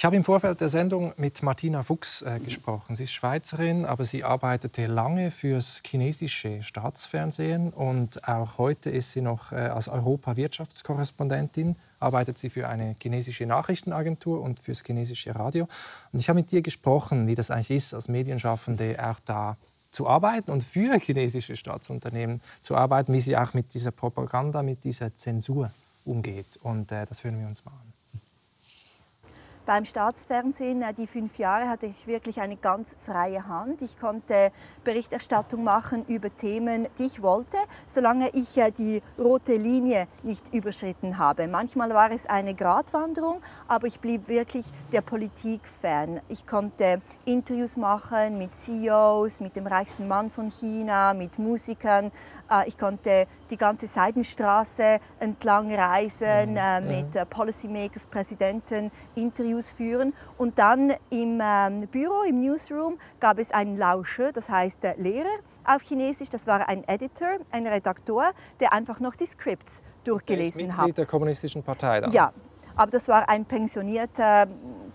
Ich habe im Vorfeld der Sendung mit Martina Fuchs äh, gesprochen. Sie ist Schweizerin, aber sie arbeitete lange fürs chinesische Staatsfernsehen und auch heute ist sie noch äh, als Europa-Wirtschaftskorrespondentin. Arbeitet sie für eine chinesische Nachrichtenagentur und fürs chinesische Radio. Und ich habe mit ihr gesprochen, wie das eigentlich ist, als Medienschaffende auch da zu arbeiten und für chinesische Staatsunternehmen zu arbeiten, wie sie auch mit dieser Propaganda, mit dieser Zensur umgeht. Und äh, das hören wir uns mal an. Beim Staatsfernsehen, äh, die fünf Jahre, hatte ich wirklich eine ganz freie Hand. Ich konnte Berichterstattung machen über Themen, die ich wollte, solange ich äh, die rote Linie nicht überschritten habe. Manchmal war es eine Gratwanderung, aber ich blieb wirklich der Politik fern. Ich konnte Interviews machen mit CEOs, mit dem reichsten Mann von China, mit Musikern. Äh, ich konnte die ganze Seidenstraße entlang reisen, mhm. mit mhm. Policymakers, Präsidenten Interviews führen. Und dann im ähm, Büro, im Newsroom, gab es einen Lauscher, das heißt äh, Lehrer auf Chinesisch. Das war ein Editor, ein Redaktor, der einfach noch die Scripts durchgelesen der ist hat. der kommunistischen Partei dann. Ja, aber das war ein pensionierter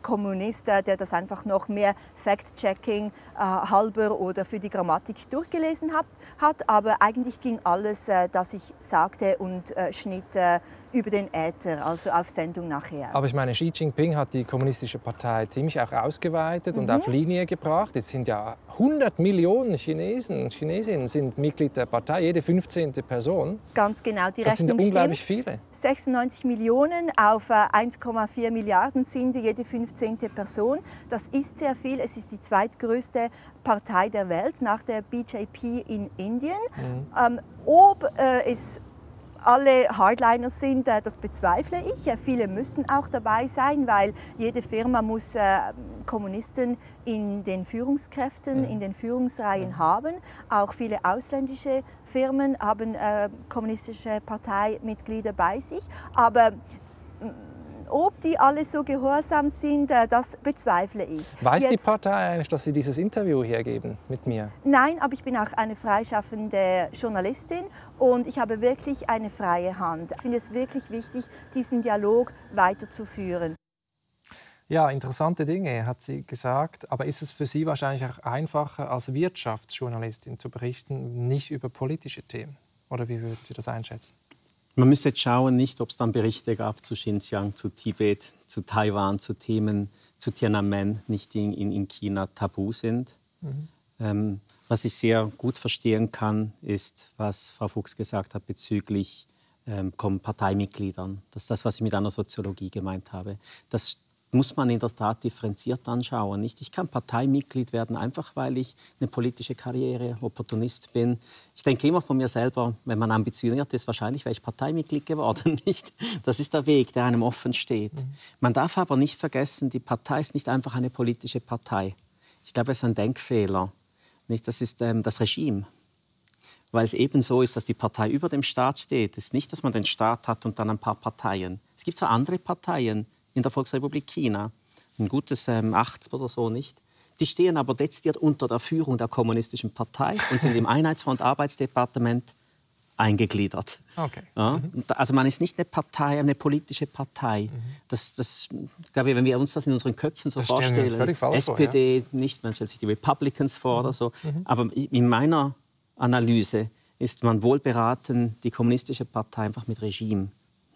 Kommunist, der das einfach noch mehr Fact-Checking äh, halber oder für die Grammatik durchgelesen hat. Aber eigentlich ging alles, äh, das ich sagte und äh, schnitt äh, über den Äther, also auf Sendung nachher. Aber ich meine, Xi Jinping hat die kommunistische Partei ziemlich auch ausgeweitet mhm. und auf Linie gebracht. Jetzt sind ja 100 Millionen Chinesen und Chinesinnen sind Mitglied der Partei, jede 15. Person. Ganz genau, die Das Rechnung sind unglaublich stimmt. viele. 96 Millionen auf 1,4 äh, Milliarden sind jede 15. Person. Das ist sehr viel. Es ist die zweitgrößte Partei der Welt nach der BJP in Indien. Mhm. Ähm, ob äh, es alle Hardliners sind, äh, das bezweifle ich. Äh, viele müssen auch dabei sein, weil jede Firma muss äh, Kommunisten in den Führungskräften, in den Führungsreihen haben. Auch viele ausländische Firmen haben kommunistische Parteimitglieder bei sich. Aber ob die alle so gehorsam sind, äh, das bezweifle ich. Weiß Jetzt, die Partei eigentlich, dass Sie dieses Interview hier geben mit mir? Nein, aber ich bin auch eine freischaffende Journalistin und ich habe wirklich eine freie Hand. Ich finde es wirklich wichtig, diesen Dialog weiterzuführen. Ja, interessante Dinge, hat sie gesagt. Aber ist es für Sie wahrscheinlich auch einfacher, als Wirtschaftsjournalistin zu berichten, nicht über politische Themen? Oder wie würden Sie das einschätzen? Man müsste jetzt schauen, nicht, ob es dann Berichte gab zu Xinjiang, zu Tibet, zu Taiwan, zu Themen, zu Tiananmen, nicht in, in, in China tabu sind. Mhm. Ähm, was ich sehr gut verstehen kann, ist, was Frau Fuchs gesagt hat bezüglich ähm, Parteimitgliedern. Das ist das, was ich mit einer Soziologie gemeint habe. Das muss man in der Tat differenziert anschauen. Nicht? Ich kann Parteimitglied werden, einfach weil ich eine politische Karriere, Opportunist bin. Ich denke immer von mir selber, wenn man ambitioniert ist, wahrscheinlich wäre ich Parteimitglied geworden. Nicht? Das ist der Weg, der einem offen steht. Mhm. Man darf aber nicht vergessen, die Partei ist nicht einfach eine politische Partei. Ich glaube, es ist ein Denkfehler. Nicht? Das ist ähm, das Regime weil es eben so ist, dass die Partei über dem Staat steht. Es ist nicht, dass man den Staat hat und dann ein paar Parteien. Es gibt zwar andere Parteien, in der Volksrepublik China. Ein gutes ähm, acht oder so nicht. Die stehen aber dezidiert unter der Führung der Kommunistischen Partei und sind im Einheitsfonds Arbeitsdepartement eingegliedert. Okay. Ja, mhm. also man ist nicht eine Partei, eine politische Partei. Mhm. Das, das, glaube ich, wenn wir uns das in unseren Köpfen so das vorstellen, SPD vor, ja. nicht, man stellt sich die Republicans vor mhm. oder so. Mhm. Aber in meiner Analyse ist man wohl beraten, die kommunistische Partei einfach mit Regime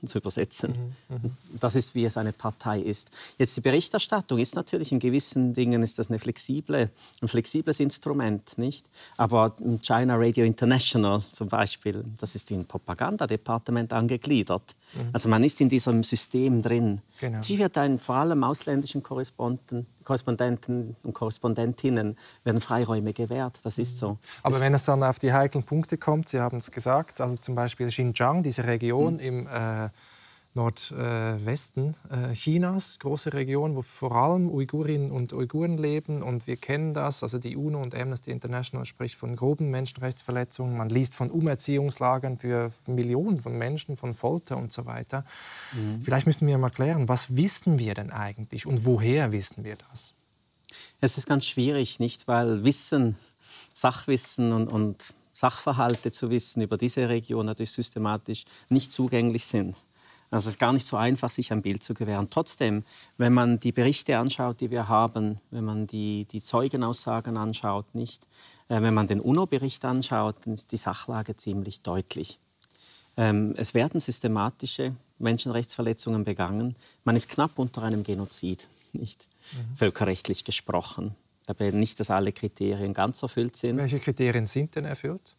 zu übersetzen. Mhm, mhm, das ist, wie es eine Partei ist. Jetzt die Berichterstattung ist natürlich in gewissen Dingen ist das eine flexible, ein flexibles Instrument, nicht? Aber China Radio International zum Beispiel, das ist im Propagandadepartement angegliedert. Mhm. Also man ist in diesem System drin. Genau. Die wird dann vor allem ausländischen Korrespondenten, Korrespondenten und Korrespondentinnen werden Freiräume gewährt. Das ist so. Aber es wenn es dann auf die heiklen Punkte kommt, Sie haben es gesagt, also zum Beispiel Xinjiang, diese Region mhm. im äh, Nordwesten äh, Chinas, große Region, wo vor allem Uigurinnen und Uiguren leben. Und wir kennen das, also die UNO und Amnesty International spricht von groben Menschenrechtsverletzungen. Man liest von Umerziehungslagern für Millionen von Menschen, von Folter und so weiter. Mhm. Vielleicht müssen wir mal klären, was wissen wir denn eigentlich und woher wissen wir das? Es ist ganz schwierig, nicht? Weil Wissen, Sachwissen und, und Sachverhalte zu wissen über diese Region natürlich systematisch nicht zugänglich sind. Also es ist gar nicht so einfach, sich ein Bild zu gewähren. Trotzdem, wenn man die Berichte anschaut, die wir haben, wenn man die, die Zeugenaussagen anschaut, nicht, äh, wenn man den UNO-Bericht anschaut, dann ist die Sachlage ziemlich deutlich. Ähm, es werden systematische Menschenrechtsverletzungen begangen. Man ist knapp unter einem Genozid, nicht mhm. völkerrechtlich gesprochen. Dabei nicht, dass alle Kriterien ganz erfüllt sind. Welche Kriterien sind denn erfüllt?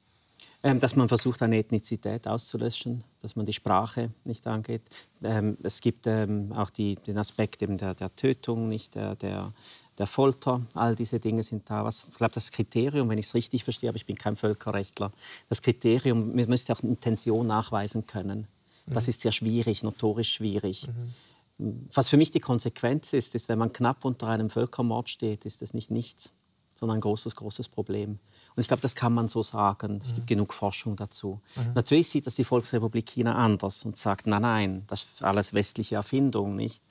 Ähm, dass man versucht, eine Ethnizität auszulöschen, dass man die Sprache nicht angeht. Ähm, es gibt ähm, auch die, den Aspekt eben der, der Tötung, nicht der, der, der Folter. All diese Dinge sind da. Was, ich glaube, das Kriterium, wenn ich es richtig verstehe, aber ich bin kein Völkerrechtler, das Kriterium, man müsste auch Intention nachweisen können. Das mhm. ist sehr schwierig, notorisch schwierig. Mhm. Was für mich die Konsequenz ist, ist, wenn man knapp unter einem Völkermord steht, ist das nicht nichts, sondern ein großes, großes Problem. Und ich glaube, das kann man so sagen. Es gibt mhm. genug Forschung dazu. Mhm. Natürlich sieht das die Volksrepublik China anders und sagt, nein, nein, das ist alles westliche Erfindung, nicht?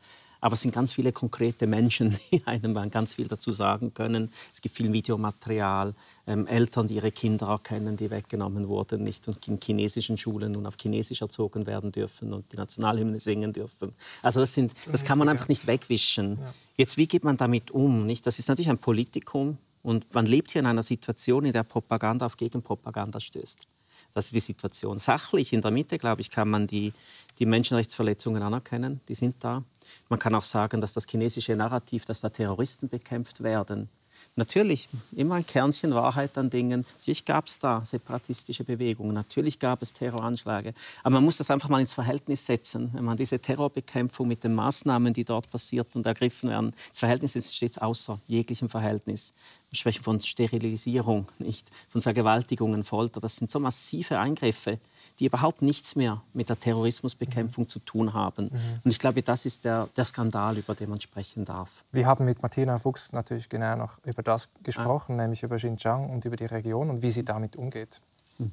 Aber es sind ganz viele konkrete Menschen, die einem ganz viel dazu sagen können. Es gibt viel Videomaterial, ähm, Eltern, die ihre Kinder erkennen, die weggenommen wurden, nicht und in chinesischen Schulen nun auf Chinesisch erzogen werden dürfen und die Nationalhymne singen dürfen. Also das, sind, das kann man einfach nicht wegwischen. Jetzt, wie geht man damit um? Nicht? Das ist natürlich ein Politikum und man lebt hier in einer Situation, in der Propaganda auf Gegenpropaganda stößt. Das ist die Situation. Sachlich in der Mitte, glaube ich, kann man die, die Menschenrechtsverletzungen anerkennen. Die sind da. Man kann auch sagen, dass das chinesische Narrativ, dass da Terroristen bekämpft werden, Natürlich, immer ein Kernchen Wahrheit an Dingen. Natürlich gab es da separatistische Bewegungen, natürlich gab es Terroranschläge. Aber man muss das einfach mal ins Verhältnis setzen. Wenn man diese Terrorbekämpfung mit den Maßnahmen, die dort passiert und ergriffen werden, ins Verhältnis setzt, steht es außer jeglichem Verhältnis. Wir sprechen von Sterilisierung, nicht von Vergewaltigungen, Folter. Das sind so massive Eingriffe, die überhaupt nichts mehr mit der Terrorismusbekämpfung mhm. zu tun haben. Mhm. Und ich glaube, das ist der, der, Skandal, über den man sprechen darf. Wir haben mit Martina Fuchs natürlich genau noch über das gesprochen, ah. nämlich über Xinjiang und über die Region und wie sie damit umgeht. Mhm.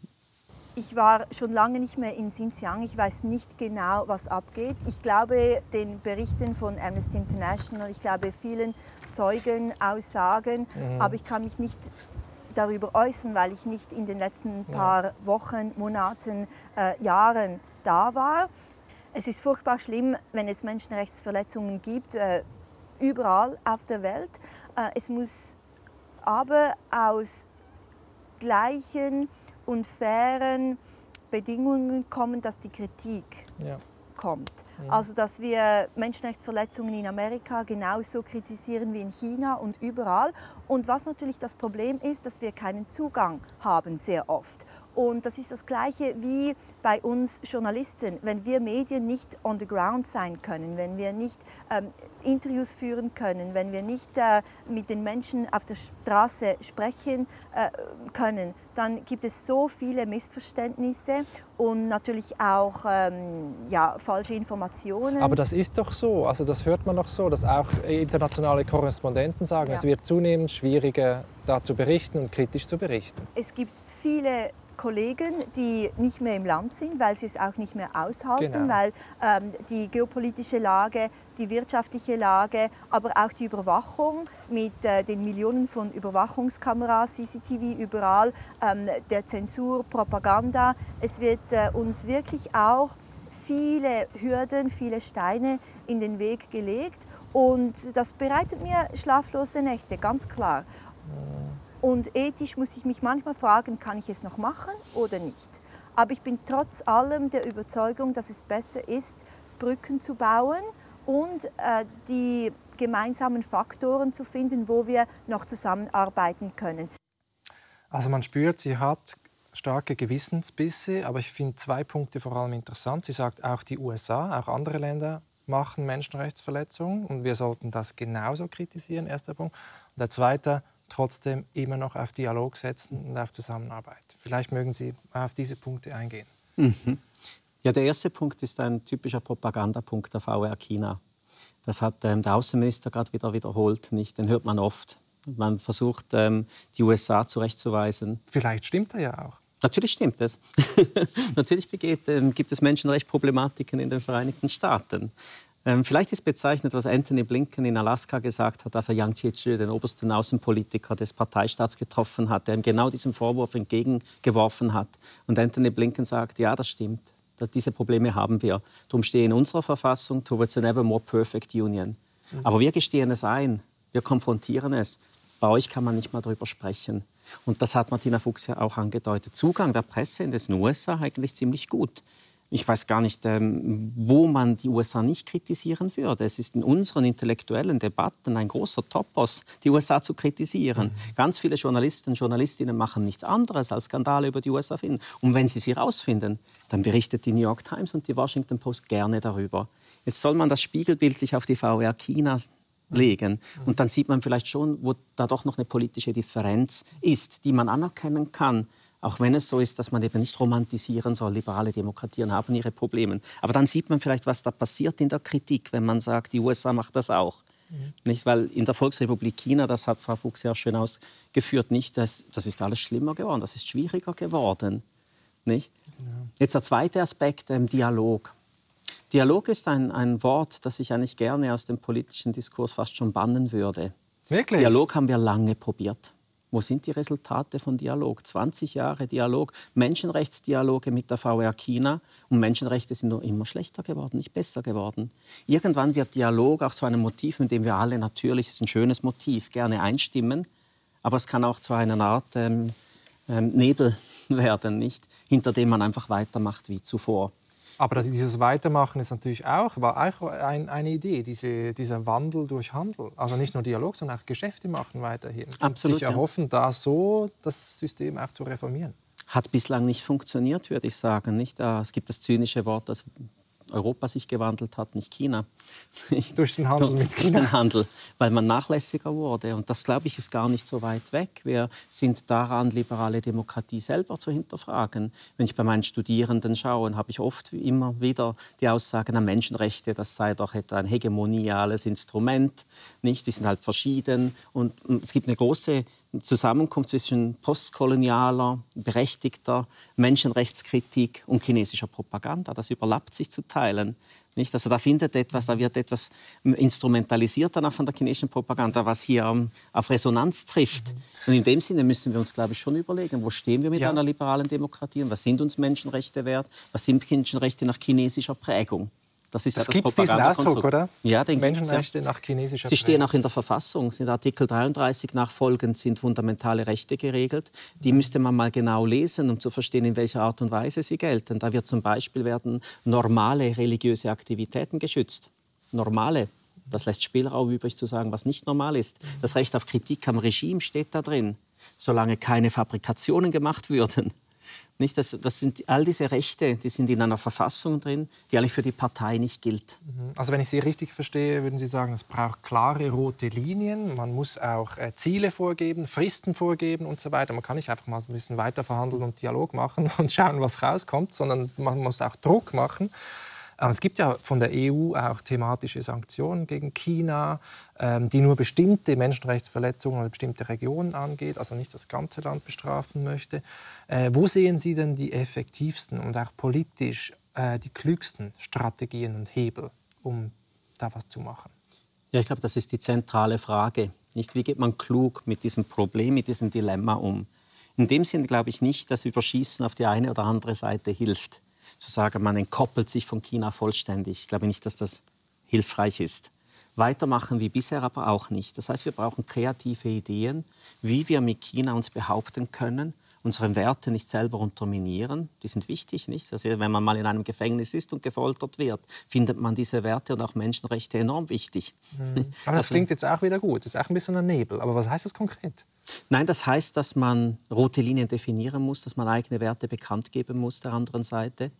Ich war schon lange nicht mehr in Xinjiang. Ich weiß nicht genau, was abgeht. Ich glaube den Berichten von Amnesty International, ich glaube vielen Zeugenaussagen, mhm. aber ich kann mich nicht darüber äußern, weil ich nicht in den letzten paar. Wochen, Monaten, äh, Jahren da war. Es ist furchtbar schlimm, wenn es Menschenrechtsverletzungen gibt, äh, überall auf der Welt. Äh, es muss aber aus gleichen und fairen Bedingungen kommen, dass die Kritik ja. Kommt. Also dass wir Menschenrechtsverletzungen in Amerika genauso kritisieren wie in China und überall. Und was natürlich das Problem ist, dass wir keinen Zugang haben sehr oft. Und das ist das Gleiche wie bei uns Journalisten. Wenn wir Medien nicht on the ground sein können, wenn wir nicht ähm, Interviews führen können, wenn wir nicht äh, mit den Menschen auf der Straße sprechen äh, können, dann gibt es so viele Missverständnisse und natürlich auch ähm, ja, falsche Informationen. Aber das ist doch so, also das hört man doch so, dass auch internationale Korrespondenten sagen, ja. es wird zunehmend schwieriger, da zu berichten und kritisch zu berichten. Es gibt viele Kollegen, die nicht mehr im Land sind, weil sie es auch nicht mehr aushalten, genau. weil ähm, die geopolitische Lage, die wirtschaftliche Lage, aber auch die Überwachung mit äh, den Millionen von Überwachungskameras, CCTV überall, ähm, der Zensur, Propaganda. Es wird äh, uns wirklich auch viele Hürden, viele Steine in den Weg gelegt und das bereitet mir schlaflose Nächte, ganz klar. Und ethisch muss ich mich manchmal fragen, kann ich es noch machen oder nicht. Aber ich bin trotz allem der Überzeugung, dass es besser ist, Brücken zu bauen und äh, die gemeinsamen Faktoren zu finden, wo wir noch zusammenarbeiten können. Also man spürt, sie hat starke Gewissensbisse, aber ich finde zwei Punkte vor allem interessant. Sie sagt, auch die USA, auch andere Länder machen Menschenrechtsverletzungen und wir sollten das genauso kritisieren, erster Punkt. Und der zweite, trotzdem immer noch auf Dialog setzen und auf Zusammenarbeit. Vielleicht mögen Sie auf diese Punkte eingehen. Mhm. Ja, der erste Punkt ist ein typischer Propagandapunkt der VR China. Das hat ähm, der Außenminister gerade wieder wiederholt. Nicht? Den hört man oft. Man versucht, ähm, die USA zurechtzuweisen. Vielleicht stimmt er ja auch. Natürlich stimmt es. Natürlich begeht, ähm, gibt es Menschenrechtsproblematiken in den Vereinigten Staaten. Ähm, vielleicht ist bezeichnet, was Anthony Blinken in Alaska gesagt hat, als er Yang Jiechi, den obersten Außenpolitiker des Parteistaats, getroffen hat, der ihm genau diesen Vorwurf entgegengeworfen hat. Und Anthony Blinken sagt, ja, das stimmt. Diese Probleme haben wir. Darum stehe in unserer Verfassung towards an ever more perfect union. Mhm. Aber wir gestehen es ein. Wir konfrontieren es. Bei euch kann man nicht mal darüber sprechen. Und das hat Martina Fuchs ja auch angedeutet. Zugang der Presse in den USA eigentlich ziemlich gut. Ich weiß gar nicht, ähm, wo man die USA nicht kritisieren würde. Es ist in unseren intellektuellen Debatten ein großer Topos, die USA zu kritisieren. Mhm. Ganz viele Journalisten und Journalistinnen machen nichts anderes, als Skandale über die USA finden. Und wenn sie sie herausfinden, dann berichtet die New York Times und die Washington Post gerne darüber. Jetzt soll man das spiegelbildlich auf die VR Chinas legen. Mhm. Und dann sieht man vielleicht schon, wo da doch noch eine politische Differenz ist, die man anerkennen kann. Auch wenn es so ist, dass man eben nicht romantisieren soll, liberale Demokratien haben ihre Probleme. Aber dann sieht man vielleicht, was da passiert in der Kritik, wenn man sagt, die USA macht das auch. Mhm. Nicht, weil in der Volksrepublik China, das hat Frau Fuchs ja schön ausgeführt, nicht, das, das ist alles schlimmer geworden, das ist schwieriger geworden. Nicht? Ja. Jetzt der zweite Aspekt, ähm, Dialog. Dialog ist ein, ein Wort, das ich eigentlich gerne aus dem politischen Diskurs fast schon bannen würde. Wirklich? Dialog haben wir lange probiert. Wo sind die Resultate von Dialog? 20 Jahre Dialog, Menschenrechtsdialoge mit der VR China und Menschenrechte sind nur immer schlechter geworden, nicht besser geworden. Irgendwann wird Dialog auch zu einem Motiv, mit dem wir alle natürlich, es ist ein schönes Motiv, gerne einstimmen, aber es kann auch zu einer Art ähm, ähm, Nebel werden, nicht? hinter dem man einfach weitermacht wie zuvor. Aber dieses Weitermachen ist natürlich auch, war auch ein, eine Idee, diese, dieser Wandel durch Handel. Also nicht nur Dialog, sondern auch Geschäfte machen weiterhin. Absolut. Und sich erhoffen, ja. da so das System auch zu reformieren. Hat bislang nicht funktioniert, würde ich sagen. Nicht? Es gibt das zynische Wort, das Europa sich gewandelt hat, nicht China. Durch den Handel mit China. Den Handel, weil man nachlässiger wurde. Und das, glaube ich, ist gar nicht so weit weg. Wir sind daran, liberale Demokratie selber zu hinterfragen. Wenn ich bei meinen Studierenden schaue, habe ich oft immer wieder die Aussagen, na, Menschenrechte, das sei doch etwa ein hegemoniales Instrument. Nicht? Die sind halt verschieden. Und es gibt eine große Zusammenkunft zwischen postkolonialer, berechtigter Menschenrechtskritik und chinesischer Propaganda. Das überlappt sich zu Teilen. Nicht? Also da findet etwas, da wird etwas instrumentalisiert danach von der chinesischen Propaganda, was hier um, auf Resonanz trifft. Und in dem Sinne müssen wir uns, glaube ich, schon überlegen, wo stehen wir mit ja. einer liberalen Demokratie und was sind uns Menschenrechte wert, was sind Menschenrechte nach chinesischer Prägung. Das ist das ja das diesen Ausdruck, oder? Ja, den Menschenrechte ja. nach chinesischer Sie stehen auch in der Verfassung. In Artikel 33 nachfolgend sind fundamentale Rechte geregelt. Die müsste man mal genau lesen, um zu verstehen, in welcher Art und Weise sie gelten. Da wird zum Beispiel werden normale religiöse Aktivitäten geschützt. Normale. Das lässt Spielraum übrig zu sagen, was nicht normal ist. Das Recht auf Kritik am Regime steht da drin. Solange keine Fabrikationen gemacht würden, nicht? Das, das sind all diese Rechte, die sind in einer Verfassung drin, die eigentlich für die Partei nicht gilt. Mhm. Also wenn ich Sie richtig verstehe, würden Sie sagen, es braucht klare rote Linien. Man muss auch äh, Ziele vorgeben, Fristen vorgeben und so weiter. Man kann nicht einfach mal ein bisschen weiter verhandeln und Dialog machen und schauen, was rauskommt, sondern man muss auch Druck machen. Es gibt ja von der EU auch thematische Sanktionen gegen China, ähm, die nur bestimmte Menschenrechtsverletzungen oder bestimmte Regionen angeht, also nicht das ganze Land bestrafen möchte. Äh, wo sehen Sie denn die effektivsten und auch politisch äh, die klügsten Strategien und Hebel, um da was zu machen? Ja, ich glaube, das ist die zentrale Frage. Nicht, wie geht man klug mit diesem Problem, mit diesem Dilemma um? In dem Sinne glaube ich nicht, dass Überschießen auf die eine oder andere Seite hilft zu sagen, man entkoppelt sich von China vollständig. Ich glaube nicht, dass das hilfreich ist. Weitermachen wie bisher aber auch nicht. Das heißt, wir brauchen kreative Ideen, wie wir mit China uns behaupten können unsere Werte nicht selber unterminieren. Die sind wichtig, nicht? Also wenn man mal in einem Gefängnis ist und gefoltert wird, findet man diese Werte und auch Menschenrechte enorm wichtig. Mhm. Aber das also, klingt jetzt auch wieder gut. Das ist auch ein bisschen ein Nebel. Aber was heißt das konkret? Nein, das heißt, dass man rote Linien definieren muss, dass man eigene Werte bekannt geben muss der anderen Seite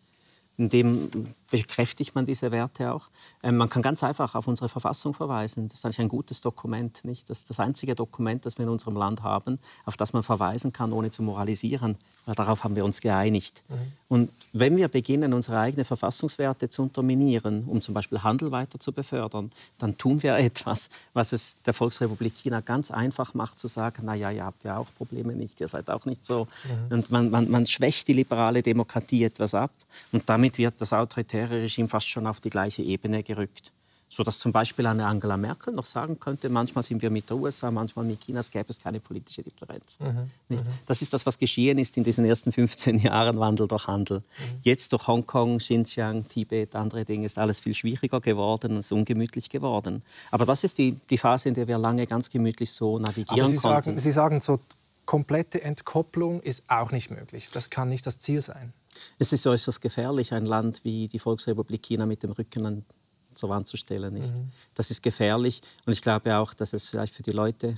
in dem bekräftigt man diese Werte auch. Ähm, man kann ganz einfach auf unsere Verfassung verweisen. Das ist eigentlich ein gutes Dokument. Nicht? Das ist das einzige Dokument, das wir in unserem Land haben, auf das man verweisen kann, ohne zu moralisieren. Weil darauf haben wir uns geeinigt. Mhm. Und wenn wir beginnen, unsere eigenen Verfassungswerte zu unterminieren, um zum Beispiel Handel weiter zu befördern, dann tun wir etwas, was es der Volksrepublik China ganz einfach macht, zu sagen, na ja, ihr habt ja auch Probleme nicht, ihr seid auch nicht so. Mhm. Und man, man, man schwächt die liberale Demokratie etwas ab. Und damit wird das autoritäre autoritäre Regime fast schon auf die gleiche Ebene gerückt. So dass zum Beispiel eine Angela Merkel noch sagen könnte, manchmal sind wir mit der USA, manchmal mit China, es gäbe es keine politische Differenz. Mhm. Nicht? Mhm. Das ist das, was geschehen ist in diesen ersten 15 Jahren Wandel durch Handel. Mhm. Jetzt durch Hongkong, Xinjiang, Tibet, andere Dinge ist alles viel schwieriger geworden und ist ungemütlich geworden. Aber das ist die, die Phase, in der wir lange ganz gemütlich so navigieren Aber Sie konnten. Sagen, Sie sagen, so komplette Entkopplung ist auch nicht möglich. Das kann nicht das Ziel sein. Es ist äußerst gefährlich, ein Land wie die Volksrepublik China mit dem Rücken an zur Wand zu stellen. Nicht? Mhm. Das ist gefährlich und ich glaube auch, dass es vielleicht für die Leute,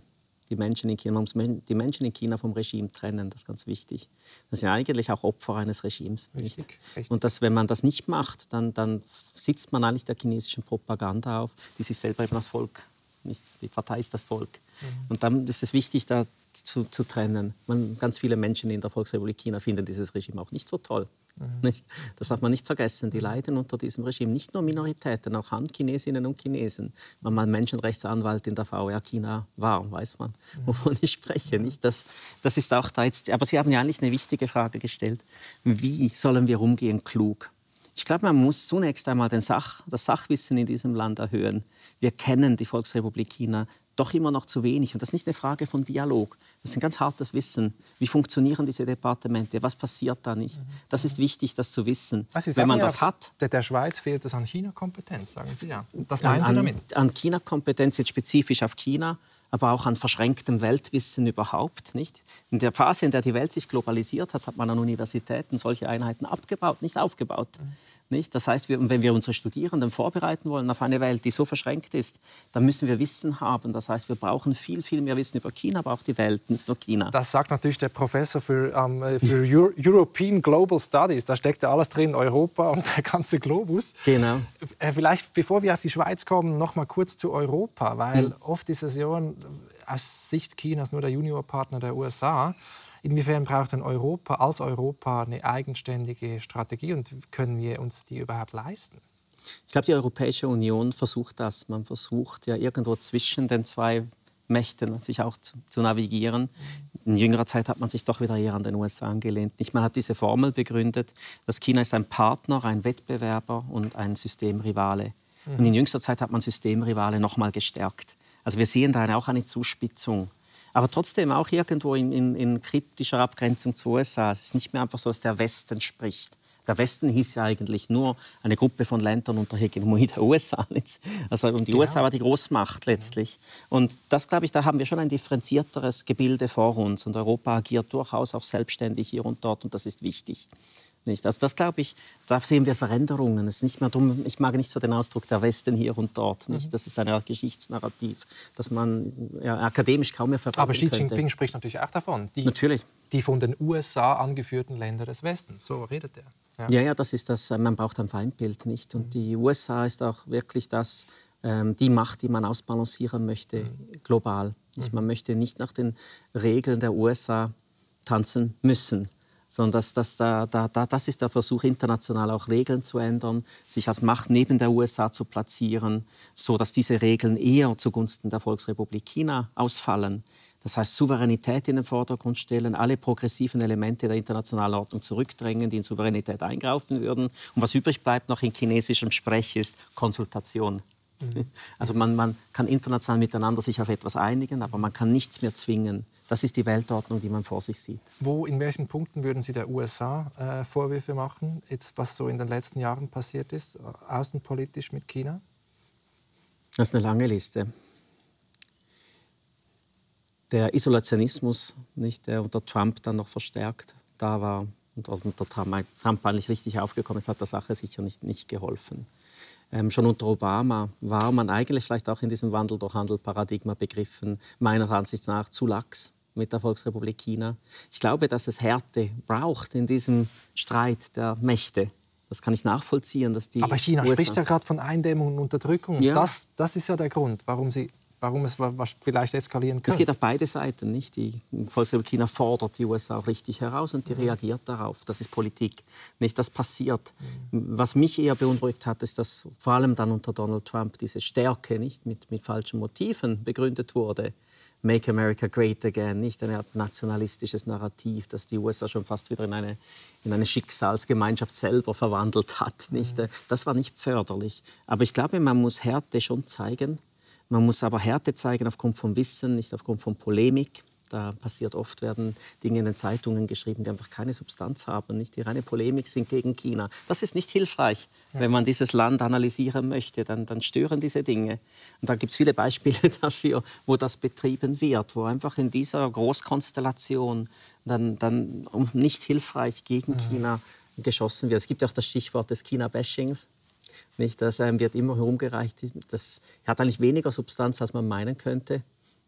die Menschen in China, die Menschen in China vom Regime trennen, das ist ganz wichtig. Das sind eigentlich auch Opfer eines Regimes. Richtig, richtig. Und dass, wenn man das nicht macht, dann, dann sitzt man eigentlich der chinesischen Propaganda auf, die sich selber eben als Volk nicht, die Partei ist das Volk. Mhm. Und dann ist es wichtig, da zu, zu trennen. Man, ganz viele Menschen in der Volksrepublik China finden dieses Regime auch nicht so toll. Mhm. Nicht? Das darf man nicht vergessen. Die leiden unter diesem Regime. Nicht nur Minoritäten, auch Han-Chinesinnen und Chinesen. Wenn man Menschenrechtsanwalt in der VR China war, weiß man, mhm. wovon ich spreche. Nicht? Das, das ist auch da jetzt. Aber Sie haben ja eigentlich eine wichtige Frage gestellt. Wie sollen wir umgehen klug? Ich glaube, man muss zunächst einmal den Sach, das Sachwissen in diesem Land erhöhen. Wir kennen die Volksrepublik China doch immer noch zu wenig. Und das ist nicht eine Frage von Dialog. Das ist ein ganz hartes Wissen. Wie funktionieren diese Departemente? Was passiert da nicht? Das ist wichtig, das zu wissen. Also Wenn man das hat. Der, der Schweiz fehlt es an China-Kompetenz, sagen Sie ja. Das meinen an, Sie damit? An China-Kompetenz, jetzt spezifisch auf China, aber auch an verschränktem Weltwissen überhaupt. Nicht? In der Phase, in der die Welt sich globalisiert hat, hat man an Universitäten solche Einheiten abgebaut, nicht aufgebaut. Mhm. Nicht? Das heißt, wir, wenn wir unsere Studierenden vorbereiten wollen auf eine Welt, die so verschränkt ist, dann müssen wir Wissen haben. Das heißt, wir brauchen viel, viel mehr Wissen über China, aber auch die Welt, nicht nur China. Das sagt natürlich der Professor für, ähm, äh, für Euro European Global Studies. Da steckt ja alles drin, Europa und der ganze Globus. Genau. Äh, vielleicht, bevor wir auf die Schweiz kommen, noch mal kurz zu Europa, weil hm. oft ist es ja aus Sicht Chinas nur der Juniorpartner der USA. Inwiefern braucht denn Europa als Europa eine eigenständige Strategie und können wir uns die überhaupt leisten? Ich glaube, die Europäische Union versucht das. Man versucht ja irgendwo zwischen den zwei Mächten sich auch zu, zu, navigieren. In jüngerer Zeit hat man sich doch wieder eher an den USA angelehnt. Nicht? Man hat diese Formel begründet, dass China ist ein Partner, ein Wettbewerber und ein Systemrivale. Mhm. Und in jüngster Zeit hat man Systemrivale noch mal gestärkt. Also wir sehen da auch eine Zuspitzung aber trotzdem auch irgendwo in, in, in kritischer Abgrenzung zu USA. Es ist nicht mehr einfach so, dass der Westen spricht. Der Westen hieß ja eigentlich nur eine Gruppe von Ländern unter Hegemonie der USA. Also, und die ja. USA war die Großmacht letztlich. Und das, glaube ich, da haben wir schon ein differenzierteres Gebilde vor uns. Und Europa agiert durchaus auch selbstständig hier und dort. Und das ist wichtig. Nicht? Also das glaube ich, da sehen wir Veränderungen. Es ist nicht mehr dumm, ich mag nicht so den Ausdruck der Westen hier und dort. Nicht? Mhm. Das ist eine Art Geschichtsnarrativ, das man ja, akademisch kaum mehr verwenden Aber Xi Jinping könnte. spricht natürlich auch davon. Die, natürlich. Die von den USA angeführten Länder des Westens. So redet er. Ja, ja, ja das ist das. Man braucht ein Feindbild nicht. Und mhm. die USA ist auch wirklich das, ähm, die Macht, die man ausbalancieren möchte, mhm. global. Man möchte nicht nach den Regeln der USA tanzen müssen sondern das, das, da, da, das ist der Versuch, international auch Regeln zu ändern, sich als Macht neben der USA zu platzieren, so dass diese Regeln eher zugunsten der Volksrepublik China ausfallen. Das heißt, Souveränität in den Vordergrund stellen, alle progressiven Elemente der internationalen Ordnung zurückdrängen, die in Souveränität eingreifen würden. Und was übrig bleibt noch in chinesischem Sprech ist Konsultation. Mhm. Also man, man kann international miteinander sich auf etwas einigen, aber man kann nichts mehr zwingen. Das ist die Weltordnung, die man vor sich sieht. Wo, in welchen Punkten würden Sie der USA äh, Vorwürfe machen, jetzt, was so in den letzten Jahren passiert ist, äh, außenpolitisch mit China? Das ist eine lange Liste. Der Isolationismus, nicht, der unter Trump dann noch verstärkt da war und unter Trump, Trump eigentlich richtig aufgekommen ist, hat der Sache sicher nicht, nicht geholfen. Ähm, schon unter Obama war man eigentlich vielleicht auch in diesem Wandel durch Handel-Paradigma begriffen, meiner Ansicht nach zu lax mit der Volksrepublik China. Ich glaube, dass es Härte braucht in diesem Streit der Mächte. Das kann ich nachvollziehen. Dass die Aber China USA spricht ja gerade von Eindämmung und Unterdrückung. Ja. Das, das ist ja der Grund, warum sie warum es vielleicht eskalieren könnte. Es geht auf beide Seiten. Nicht? Die Volksrepublik China fordert die USA auch richtig heraus und die mhm. reagiert darauf. Das ist Politik. Nicht, das passiert. Mhm. Was mich eher beunruhigt hat, ist, dass vor allem dann unter Donald Trump diese Stärke nicht mit, mit falschen Motiven begründet wurde. Make America Great Again, nicht eine Art nationalistisches Narrativ, das die USA schon fast wieder in eine, in eine Schicksalsgemeinschaft selber verwandelt hat. Nicht? Mhm. Das war nicht förderlich. Aber ich glaube, man muss Härte schon zeigen man muss aber Härte zeigen aufgrund von Wissen, nicht aufgrund von Polemik. Da passiert oft, werden Dinge in den Zeitungen geschrieben, die einfach keine Substanz haben, nicht die reine Polemik sind gegen China. Das ist nicht hilfreich. Ja. Wenn man dieses Land analysieren möchte, dann, dann stören diese Dinge. Und da gibt es viele Beispiele dafür, wo das betrieben wird, wo einfach in dieser Großkonstellation dann, dann nicht hilfreich gegen mhm. China geschossen wird. Es gibt auch das Stichwort des China-Bashings. Nicht? Das ähm, wird immer herumgereicht. Das hat eigentlich weniger Substanz, als man meinen könnte.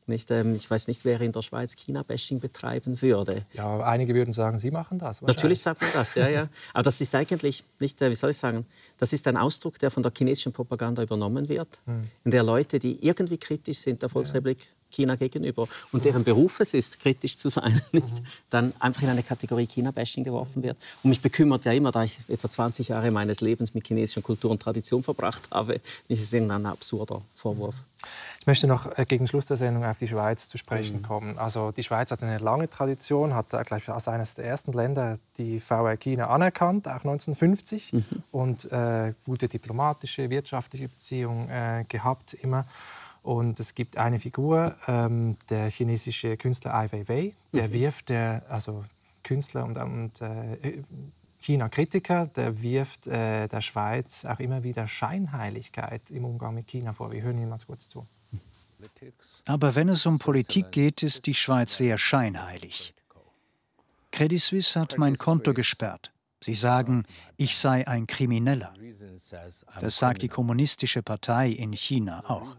Nicht, ähm, ich weiß nicht, wer in der Schweiz China-Bashing betreiben würde. Ja, einige würden sagen, Sie machen das. Natürlich sagt man das, ja, ja. Aber das ist eigentlich nicht, äh, wie soll ich sagen, das ist ein Ausdruck, der von der chinesischen Propaganda übernommen wird, hm. in der Leute, die irgendwie kritisch sind der Volksrepublik China gegenüber und deren Beruf es ist, kritisch zu sein, nicht? dann einfach in eine Kategorie China-Bashing geworfen wird. Und mich bekümmert ja immer, da ich etwa 20 Jahre meines Lebens mit chinesischer Kultur und Tradition verbracht habe, ist es irgendein absurder Vorwurf. Ich möchte noch äh, gegen Schluss der Sendung auf die Schweiz zu sprechen mhm. kommen. Also die Schweiz hat eine lange Tradition, hat äh, gleich als eines der ersten Länder die VR China anerkannt, auch 1950, mhm. und äh, gute diplomatische, wirtschaftliche Beziehungen äh, gehabt immer. Und es gibt eine Figur, ähm, der chinesische Künstler Ai Weiwei, der mhm. wirft, der, also Künstler und, und äh, China-Kritiker, der wirft äh, der Schweiz auch immer wieder Scheinheiligkeit im Umgang mit China vor. Wir hören ihm mal kurz zu. Aber wenn es um Politik geht, ist die Schweiz sehr scheinheilig. Credit Suisse hat mein Konto gesperrt. Sie sagen, ich sei ein Krimineller. Das sagt die Kommunistische Partei in China auch.